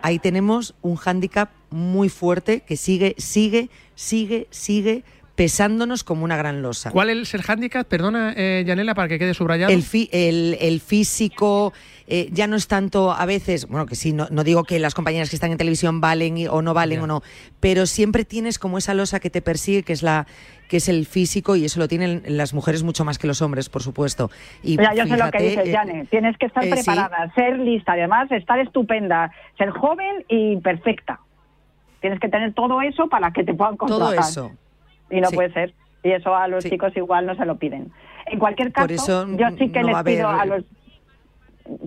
ahí tenemos un hándicap muy fuerte que sigue, sigue, sigue, sigue pesándonos como una gran losa. ¿Cuál es el hándicap? Perdona, eh, Yanela, para que quede subrayado. El, fi- el, el físico eh, ya no es tanto a veces, bueno, que sí, no, no digo que las compañeras que están en televisión valen y- o no valen o no, pero siempre tienes como esa losa que te persigue, que es la que es el físico y eso lo tienen las mujeres mucho más que los hombres, por supuesto. Y Mira, yo sé lo que dices, eh, Jane. Tienes que estar eh, sí. preparada, ser lista, además estar estupenda, ser joven y perfecta. Tienes que tener todo eso para que te puedan contratar. todo eso. Y no Sí. puede ser. Y eso a los chicos igual no se lo piden. En cualquier caso, yo sí que no les va a haber- pido a los...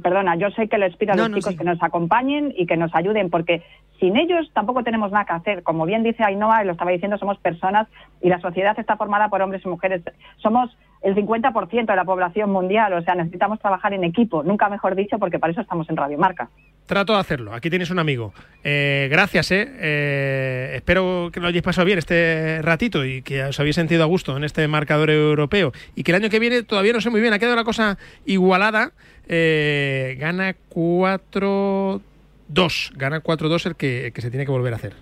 Perdona, yo sé que les pido a No, los no, chicos sí. que nos acompañen y que nos ayuden, porque sin ellos tampoco tenemos nada que hacer. Como bien dice Ainhoa, y lo estaba diciendo, somos personas y la sociedad está formada por hombres y mujeres. Somos el 50% de la población mundial, o sea, necesitamos trabajar en equipo, nunca mejor dicho, porque para eso estamos en Radio Marca. Trato de hacerlo. Aquí tienes un amigo. Eh, gracias, eh. Eh, Espero que lo hayáis pasado bien este ratito y que os habéis sentido a gusto en este marcador europeo. Y que el año que viene todavía no sé muy bien. Ha quedado la cosa igualada. Eh, gana 4-2. Gana 4-2 el que, el que se tiene que volver a hacer.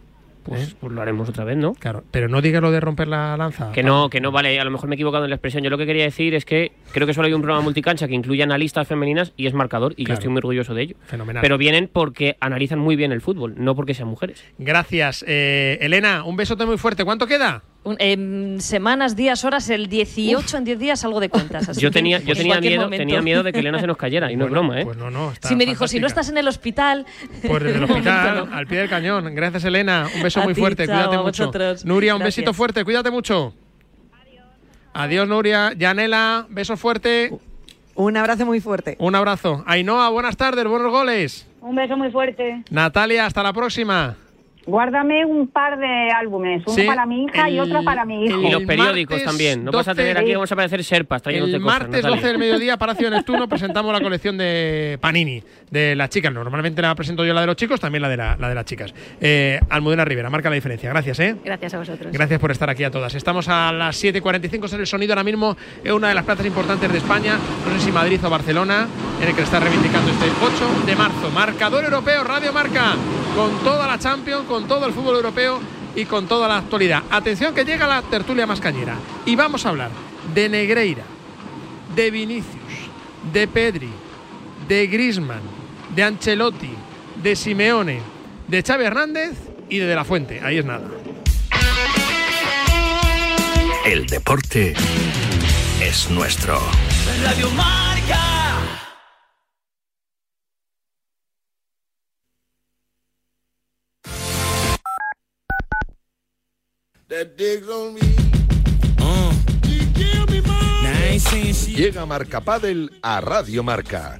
Pues, pues lo haremos otra vez, ¿no? Claro, pero no digas lo de romper la lanza. Que no, que no, vale, a lo mejor me he equivocado en la expresión. Yo lo que quería decir es que creo que solo hay un programa multicancha que incluye analistas femeninas y es marcador, y yo estoy muy orgulloso de ello. Fenomenal. Pero vienen porque analizan muy bien el fútbol, no porque sean mujeres. Gracias. Eh, Elena, un besote muy fuerte. ¿Cuánto queda? Un- em, semanas, días, horas, el 18 en 10 días algo de cuentas. así Yo que tenía, yo en tenía miedo, momento. tenía miedo de que Elena se nos cayera, y no es broma, ¿eh? Pues no, no. Está Sí, me dijo, si no estás en el hospital... Pues desde el en un hospital, no. al pie del cañón. Gracias, Elena. Un beso A muy ti, fuerte. chao, Cuídate mucho. vosotros. Nuria, un Gracias. besito fuerte. Cuídate mucho. Adiós, Nuria. Yanela, beso fuerte. Un abrazo muy fuerte. Un abrazo. Ainhoa, buenas tardes, buenos goles. Un beso muy fuerte. Natalia, hasta la próxima. Guárdame un par de álbumes, uno Sí, para mi hija y el- otro para mi hijo. Y los periódicos también. No vas a 12 tener aquí, vamos a aparecer serpas trayéndote El cosas, martes Natalia. 12 del mediodía, Palacio de Neptuno, presentamos la colección de Panini, de las chicas. Normalmente la presento yo la de los chicos, también la de, la, la de las chicas. Eh, Almudena Rivera, marca la diferencia. Gracias, ¿eh? Gracias a vosotros. Gracias por estar aquí a todas. Estamos a las 7.45 en el sonido ahora mismo en una de las plazas importantes de España. No sé si Madrid o Barcelona, en el que está reivindicando este 8 de marzo. Marcador europeo, Radio Marca, con toda la Champions, con todo el fútbol europeo y con toda la actualidad. Atención que llega la tertulia más cañera. Y vamos a hablar de Negreira, de Vinicius, de Pedri, de Grisman, de Ancelotti, de Simeone, de Xavi Hernández y de De La Fuente. Ahí es nada. El deporte es nuestro. Radio Marca. Llega Marca Padel a Radio Marca,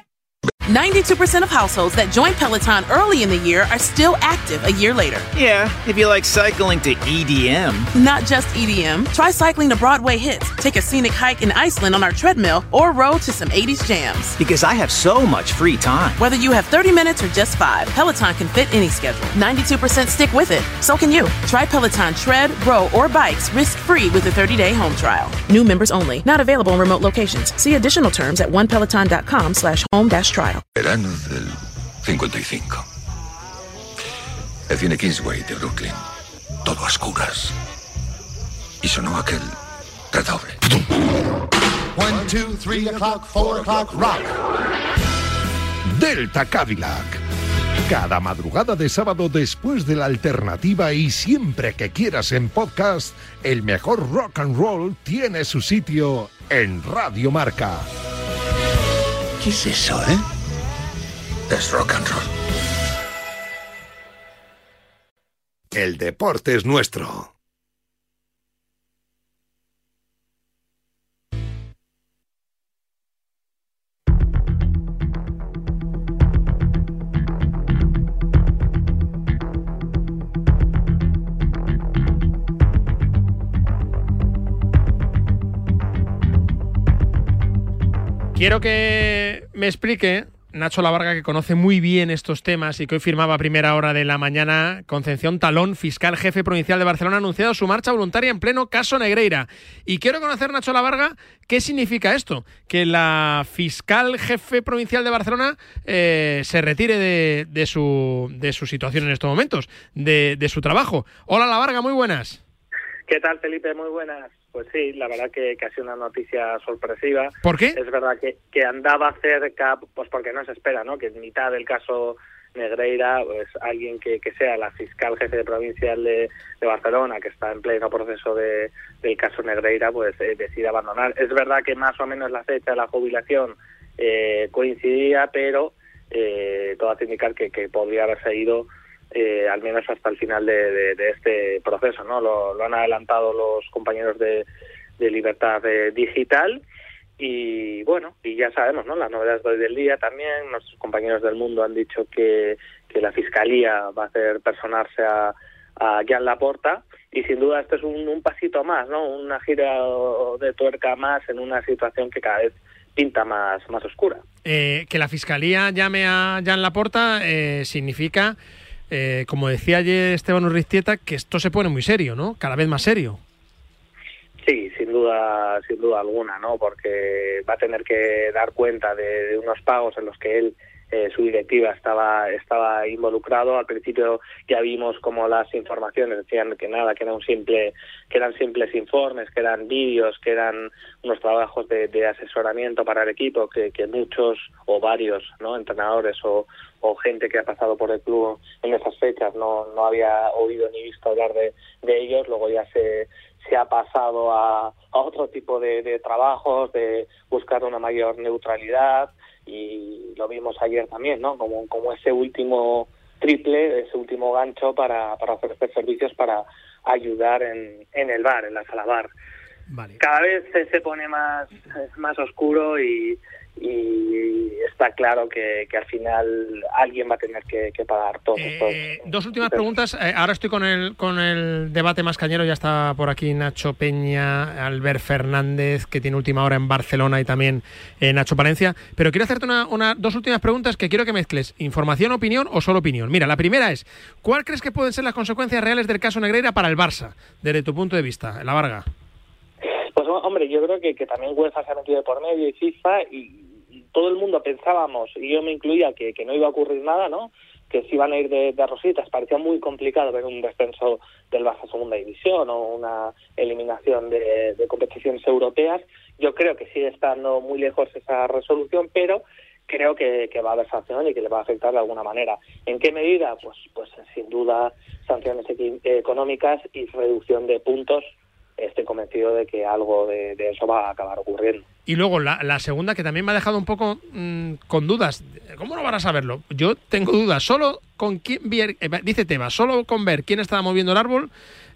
92% of households that join Peloton early in the year are still active a year later. Yeah, if you like cycling to EDM. Not just EDM. Try cycling to Broadway hits, take a scenic hike in Iceland on our treadmill, or row to some 80s jams. Because I have so much free time. Whether you have 30 minutes or just five, Peloton can fit any schedule. 92% stick with it. So can you. Try Peloton tread, row, or bikes risk free with a 30 day home trial. New members only. Not available in remote locations. See additional terms at onepeloton.com slash home dash trial. Verano del 55. El cine Kingsway de Brooklyn. Todo a oscuras. Y sonó aquel redoble. One, two, three o'clock, four o'clock, rock. Delta Cadillac. Cada madrugada de sábado después de la alternativa y siempre que quieras en podcast, el mejor rock and roll tiene su sitio en Radio Marca. ¿Qué es eso, eh? Es rock and roll. El deporte es nuestro. Quiero que me explique Nacho Lavarga, que conoce muy bien estos temas y que hoy firmaba a primera hora de la mañana, Concepción Talón, fiscal jefe provincial de Barcelona, ha anunciado su marcha voluntaria en pleno caso Negreira. Y quiero conocer, Nacho Lavarga, qué significa esto, que la fiscal jefe provincial de Barcelona eh, se retire de, su, de su situación en estos momentos, de, de su trabajo. Hola Lavarga, muy buenas. ¿Qué tal, Felipe? Muy buenas. Pues sí, la verdad que, que, ha sido una noticia sorpresiva. ¿Por qué? Es verdad que, que andaba cerca, pues porque no se espera, ¿no? Que en mitad del caso Negreira, pues alguien que, que sea la fiscal jefe de provincial de, de, Barcelona, que está en pleno proceso de, del caso Negreira, pues eh, decide abandonar. Es verdad que más o menos la fecha de la jubilación eh, coincidía, pero eh, todo hace indicar que, que podría haber seguido eh, al menos hasta el final de, de, este proceso. ¿no? Lo, han adelantado los compañeros de, de Libertad Digital y bueno, y ya sabemos, ¿no? Las novedades de hoy del día también, nuestros compañeros del mundo han dicho que, que la Fiscalía va a hacer personarse a, a Laporta y sin duda este es un, un pasito más, ¿no? Una gira de tuerca más en una situación que cada vez pinta más, más oscura. Eh, que la Fiscalía llame a Jan Laporta eh, significa eh, como decía ayer Esteban Urriztieta, que esto se pone muy serio, ¿no? Cada vez más serio. Sí, sin duda, sin duda alguna, ¿no? Porque va a tener que dar cuenta de, de unos pagos en los que él, eh, su directiva estaba estaba involucrado. Al principio ya vimos como las informaciones decían que nada, que era un simple, que eran simples informes, que eran vídeos, que eran unos trabajos de, de asesoramiento para el equipo, que, muchos o varios, ¿no? Entrenadores o, gente que ha pasado por el club en esas fechas no, no había oído ni visto hablar de, ellos, luego ya se, se ha pasado a, a otro tipo de, de, trabajos, de buscar una mayor neutralidad y lo vimos ayer también, ¿no? Como, como ese último triple, ese último gancho para, para ofrecer servicios para ayudar en, en el bar, en la sala bar. Vale. Cada vez se, se pone más, más oscuro y, y está claro que, que, al final alguien va a tener que, que pagar todo eh, estos. Dos últimas preguntas. Eh, ahora estoy con el, con el debate más cañero. Ya está por aquí Nacho Peña, Albert Fernández, que tiene última hora en Barcelona y también eh, Nacho Palencia. Pero quiero hacerte una, una, dos últimas preguntas que quiero que mezcles. ¿Información, opinión o solo opinión? Mira, la primera es, ¿cuál crees que pueden ser las consecuencias reales del caso Negreira para el Barça, desde tu punto de vista, la Varga? Pues hombre, yo creo que, que también UEFA se ha metido por medio y FIFA y, todo el mundo pensábamos, y yo me incluía, que, que no iba a ocurrir nada, ¿no? Que se iban a ir de, de rositas. Parecía muy complicado ver un descenso del Barça Segunda División o una eliminación de, de competiciones europeas. Yo creo que sigue estando muy lejos esa resolución, pero creo que, que, va a haber sanción y que le va a afectar de alguna manera. ¿En qué medida? Pues, pues sin duda sanciones económicas y reducción de puntos estoy convencido de que algo de, de, eso va a acabar ocurriendo. Y luego la, la segunda que también me ha dejado un poco mmm, con dudas. ¿Cómo no van a saberlo? Yo tengo dudas. Solo con quién ver, eh, dice Teba, solo con ver quién estaba moviendo el árbol,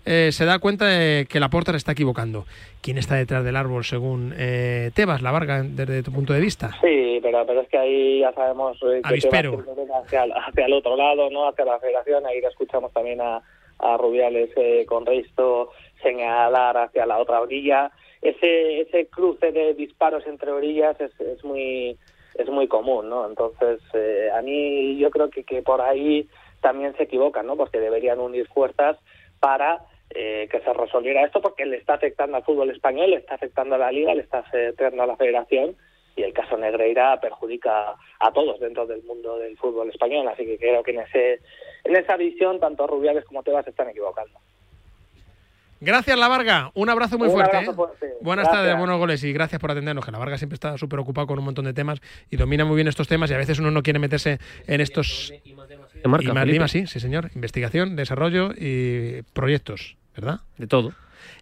eh, se da cuenta de que la porta se está equivocando. ¿Quién está detrás del árbol según eh, Tebas, la Varga, desde tu punto de vista? Sí, pero, pero es que ahí ya sabemos eh, que Avispero. Tebas hacia, el- hacia el otro lado, no hacia la federación. Ahí le escuchamos también a, a Rubiales eh, con Risto señalar hacia la otra orilla. Ese, ese cruce de disparos entre orillas es, es muy es muy común, ¿no? Entonces, eh, a mí yo creo que, que por ahí también se equivocan, ¿no? Porque deberían unir fuerzas para eh, que se resolviera esto, porque le está afectando al fútbol español, le está afectando a la liga, le está afectando a la federación y el caso Negreira perjudica a todos dentro del mundo del fútbol español, así que creo que en ese en esa visión tanto Rubiales como Tebas están equivocando. Gracias, La Varga. Un abrazo muy Un fuerte. abrazo ¿eh? fuerte. Buenas Gracias. tardes, buenos goles y gracias por atendernos. Que La Varga siempre está súper ocupado con un montón de temas y domina muy bien estos temas y a veces uno no quiere meterse en estos... De marca, y más. Lima, sí, sí, señor. Investigación, desarrollo y proyectos, ¿verdad? De todo.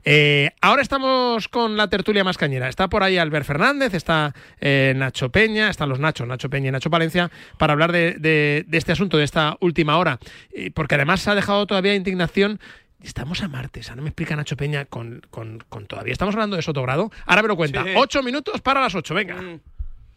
Eh, ahora estamos con la tertulia más cañera. Está por ahí Albert Fernández, está eh, Nacho Peña, están los Nachos, Nacho Peña y Nacho Palencia, para hablar de, de- de este asunto, de esta última hora. Eh, porque además se ha dejado todavía indignación. Estamos a martes, ahora me explica Nacho Peña con, con- con todavía. Estamos hablando de Sotogrado. Ahora me lo cuenta. Sí. Ocho minutos para las ocho, venga.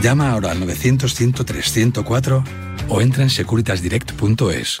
Llama ahora al 900-103-104 o entra en securitasdirect.es.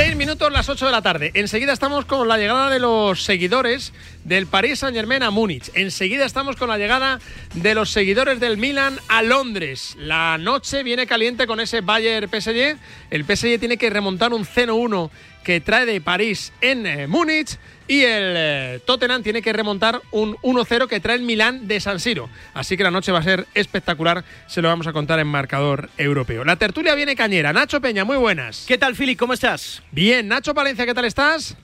En seis minutos, las 8 de la tarde. Enseguida estamos con la llegada de los seguidores del Paris Saint Germain a Múnich. Enseguida estamos con la llegada de los seguidores del Milan a Londres. La noche viene caliente con ese Bayern PSG. El PSG tiene que remontar un 0-1 que trae de París en eh, Múnich. Y el eh, Tottenham tiene que remontar un 1-0 que trae el Milán de San Siro. Así que la noche va a ser espectacular. Se lo vamos a contar en marcador europeo. La tertulia viene cañera. Nacho Peña, muy buenas. ¿Qué tal, Fili? ¿Cómo estás? Bien, Nacho Palencia, ¿qué tal estás?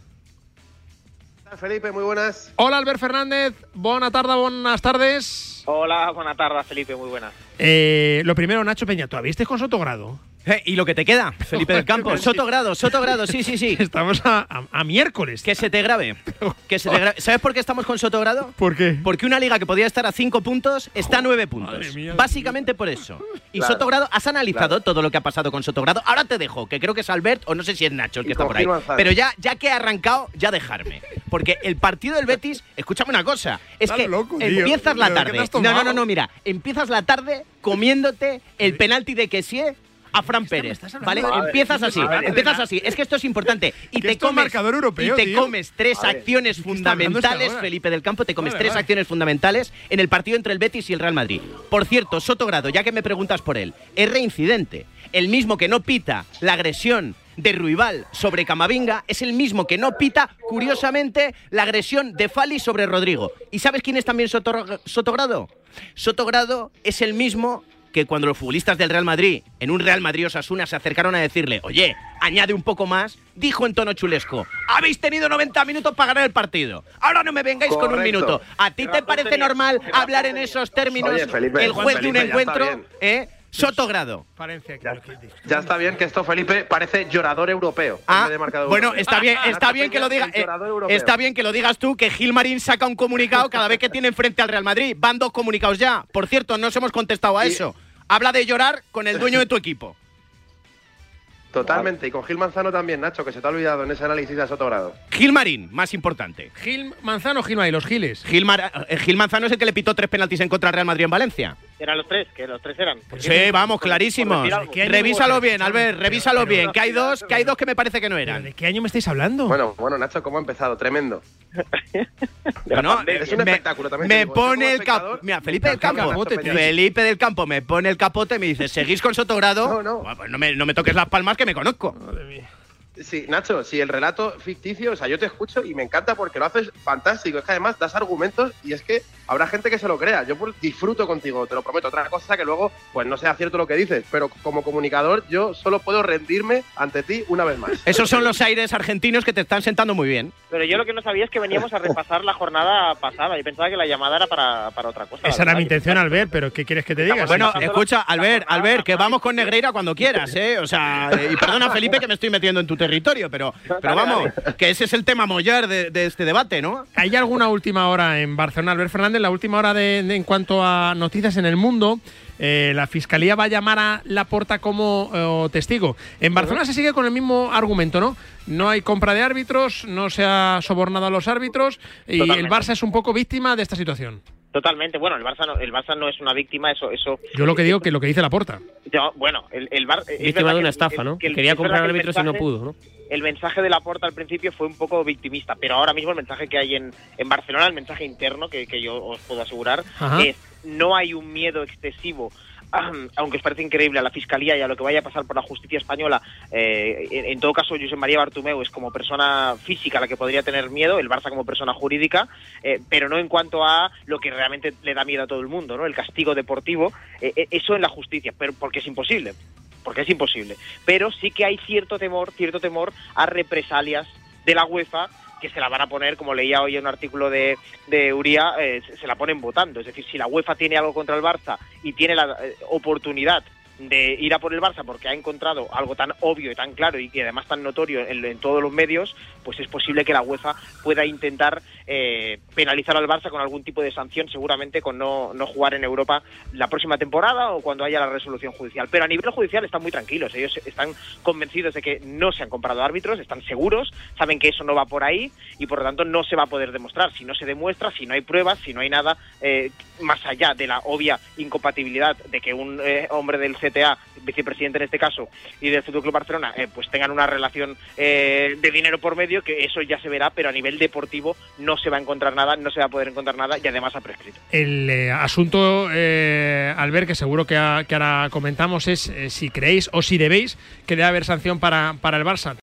Felipe, muy buenas. Hola, Albert Fernández. Buena tarde, buenas tardes. Hola, buenas tardes, Felipe, muy buenas. Eh, lo primero, Nacho Peña, ¿todavía estés con Sotogrado? Eh, ¿Y lo que te queda, Felipe del Campo? Sotogrado, Sotogrado, sí, sí, sí. Estamos a, a- a miércoles. Que se te grabe. Que se te grabe. ¿Sabes por qué estamos con Sotogrado? ¿Por qué? Porque una liga que podía estar a 5 puntos está a 9 puntos. madre mía. Básicamente por eso. Y Claro. Sotogrado, has analizado Claro. todo lo que ha pasado con Sotogrado. Ahora te dejo, que creo que es Albert o no sé si es Nacho el que Y está por ahí. Pero ya, ya que he arrancado, ya dejarme. Porque el partido del Betis, escúchame una cosa, es Estás que loco, tío. empiezas la ¿Pero qué tarde. No, no, no, no, mira, empiezas la tarde comiéndote el penalti de Kessie a Fran Pérez, ¿vale? Ver, Empiezas así, ver, empiezas así. Es que esto es importante. Y te comes, marcador europeo, y te tío. comes tres ver, acciones ¿de qué está hablando este fundamentales? Felipe del Campo, te comes tres acciones fundamentales en el partido entre el Betis y el Real Madrid. Por cierto, Sotogrado, ya que me preguntas por él, es reincidente. El mismo que no pita la agresión de Ruibal sobre Camavinga es el mismo que no pita, curiosamente, la agresión de Fali sobre Rodrigo. ¿Y sabes quién es también Sotor- Sotogrado? Sotogrado es el mismo que cuando los futbolistas del Real Madrid, en un Real Madrid Osasuna, se acercaron a decirle, oye, añade un poco más, dijo en tono chulesco, habéis tenido 90 minutos para ganar el partido, ahora no me vengáis con un minuto. ¿A ti te parece normal hablar en esos términos Oye, Felipe, el juez de un encuentro? ¿Eh? Sotogrado. Ya está bien que esto, Felipe, parece llorador europeo. en Ah, vez de marcador bueno, europeo. está bien, está bien que lo Peña, diga, el eh, está bien que lo digas tú que Gilmarín saca un comunicado cada vez que tiene enfrente al Real Madrid. Van dos comunicados ya. Por cierto, no os hemos contestado a eso. Habla de llorar con el dueño de tu equipo. Totalmente. Y con Gil Manzano también, Nacho, que se te ha olvidado en ese análisis de Sotogrado. Gilmarín, más importante. Gil Manzano o Gilmarín, los Giles. Gil, Mar- eh, Gil Manzano es el que le pitó tres penaltis en contra del Real Madrid en Valencia. Eran los tres, que los tres eran. Sí, vamos, clarísimos. Revísalo bien, Albert, revísalo bien. Que hay dos, que hay dos que me parece que no eran. ¿De qué año me estáis hablando? Bueno, bueno, Nacho, ¿cómo ha empezado? Tremendo. Bueno, es un me- espectáculo también. Me pone el capote. Mira, Felipe del Campo. Felipe del Campo me pone el capote y me dice, ¿seguís con Sotogrado? No, no. Bueno, pues no me, no me toques las palmas que me conozco. Sí, Nacho, si el relato ficticio, o sea, yo te escucho y me encanta porque lo haces fantástico. Es que además das argumentos y es que habrá gente que se lo crea. Yo disfruto contigo, te lo prometo. Otra cosa que luego, pues no sea cierto lo que dices, pero como comunicador, yo solo puedo rendirme ante ti una vez más. Esos son los aires argentinos que te están sentando muy bien. Pero yo lo que no sabía es que veníamos a repasar la jornada pasada y pensaba que la llamada era para, para otra cosa. Esa era mi intención, Albert, pero ¿qué quieres que te diga? Bueno, Sí. escucha, Albert, Albert, que vamos con Negreira cuando quieras, ¿eh? O sea, y perdona, Felipe, que me estoy metiendo en tu territorio, pero, pero vamos, que ese es el tema mollar de, de este debate, ¿no? ¿Hay alguna última hora en Barcelona? Albert Fernández, la última hora de, de- en cuanto a noticias en el mundo. eh, la fiscalía va a llamar a Laporta como eh, testigo. En Barcelona se sigue con el mismo argumento, ¿no? No hay compra de árbitros, no se ha sobornado a los árbitros y el. Barça es un poco víctima de esta situación. Totalmente. Bueno, el Barça no, el Barça no es una víctima, eso, eso. Yo lo que digo que lo que dice Laporta. Yo, bueno, el, el Bar- es Víctima de una que- estafa, ¿no? que el- Quería comprar árbitros y no pudo, ¿no? El mensaje de la porta al principio fue un poco victimista, pero ahora mismo el mensaje que hay en, en Barcelona, el mensaje interno que, que yo os puedo asegurar, Ajá. es no hay un miedo excesivo aunque os parece increíble a la Fiscalía y a lo que vaya a pasar por la justicia española, eh, en, todo caso José María Bartumeu es como persona física la que podría tener miedo, el Barça como persona jurídica, eh, pero no en cuanto a lo que realmente le da miedo a todo el mundo, ¿no? El castigo deportivo, eh, eh, eso en la justicia, pero porque es imposible, porque es imposible. Pero sí que hay cierto temor, cierto temor a represalias de la UEFA se la van a poner, como leía hoy en un artículo de, de Uría, eh, se- se la ponen votando. Es decir, si la UEFA tiene algo contra el Barça y tiene la eh, oportunidad de ir a por el Barça porque ha encontrado algo tan obvio y tan claro y que además tan notorio en, en todos los medios, pues es posible que la UEFA pueda intentar eh, penalizar al Barça con algún tipo de sanción, seguramente con no, no jugar en Europa la próxima temporada o cuando haya la resolución judicial. Pero a nivel judicial están muy tranquilos, ellos están convencidos de que no se han comprado árbitros, están seguros, saben que eso no va por ahí y por lo tanto no se va a poder demostrar. Si no se demuestra, si no hay pruebas, si no hay nada eh, más allá de la obvia incompatibilidad de que un eh, hombre del CTA, vicepresidente en este caso, y del Fútbol Club Barcelona, eh, pues tengan una relación eh, de dinero por medio, que eso ya se verá, pero a nivel deportivo no se va a encontrar nada, no se va a poder encontrar nada y además ha prescrito. El eh, asunto, eh, Albert, que seguro que, que ahora comentamos, es eh, si creéis o si debéis que debe haber sanción para, para el Barça.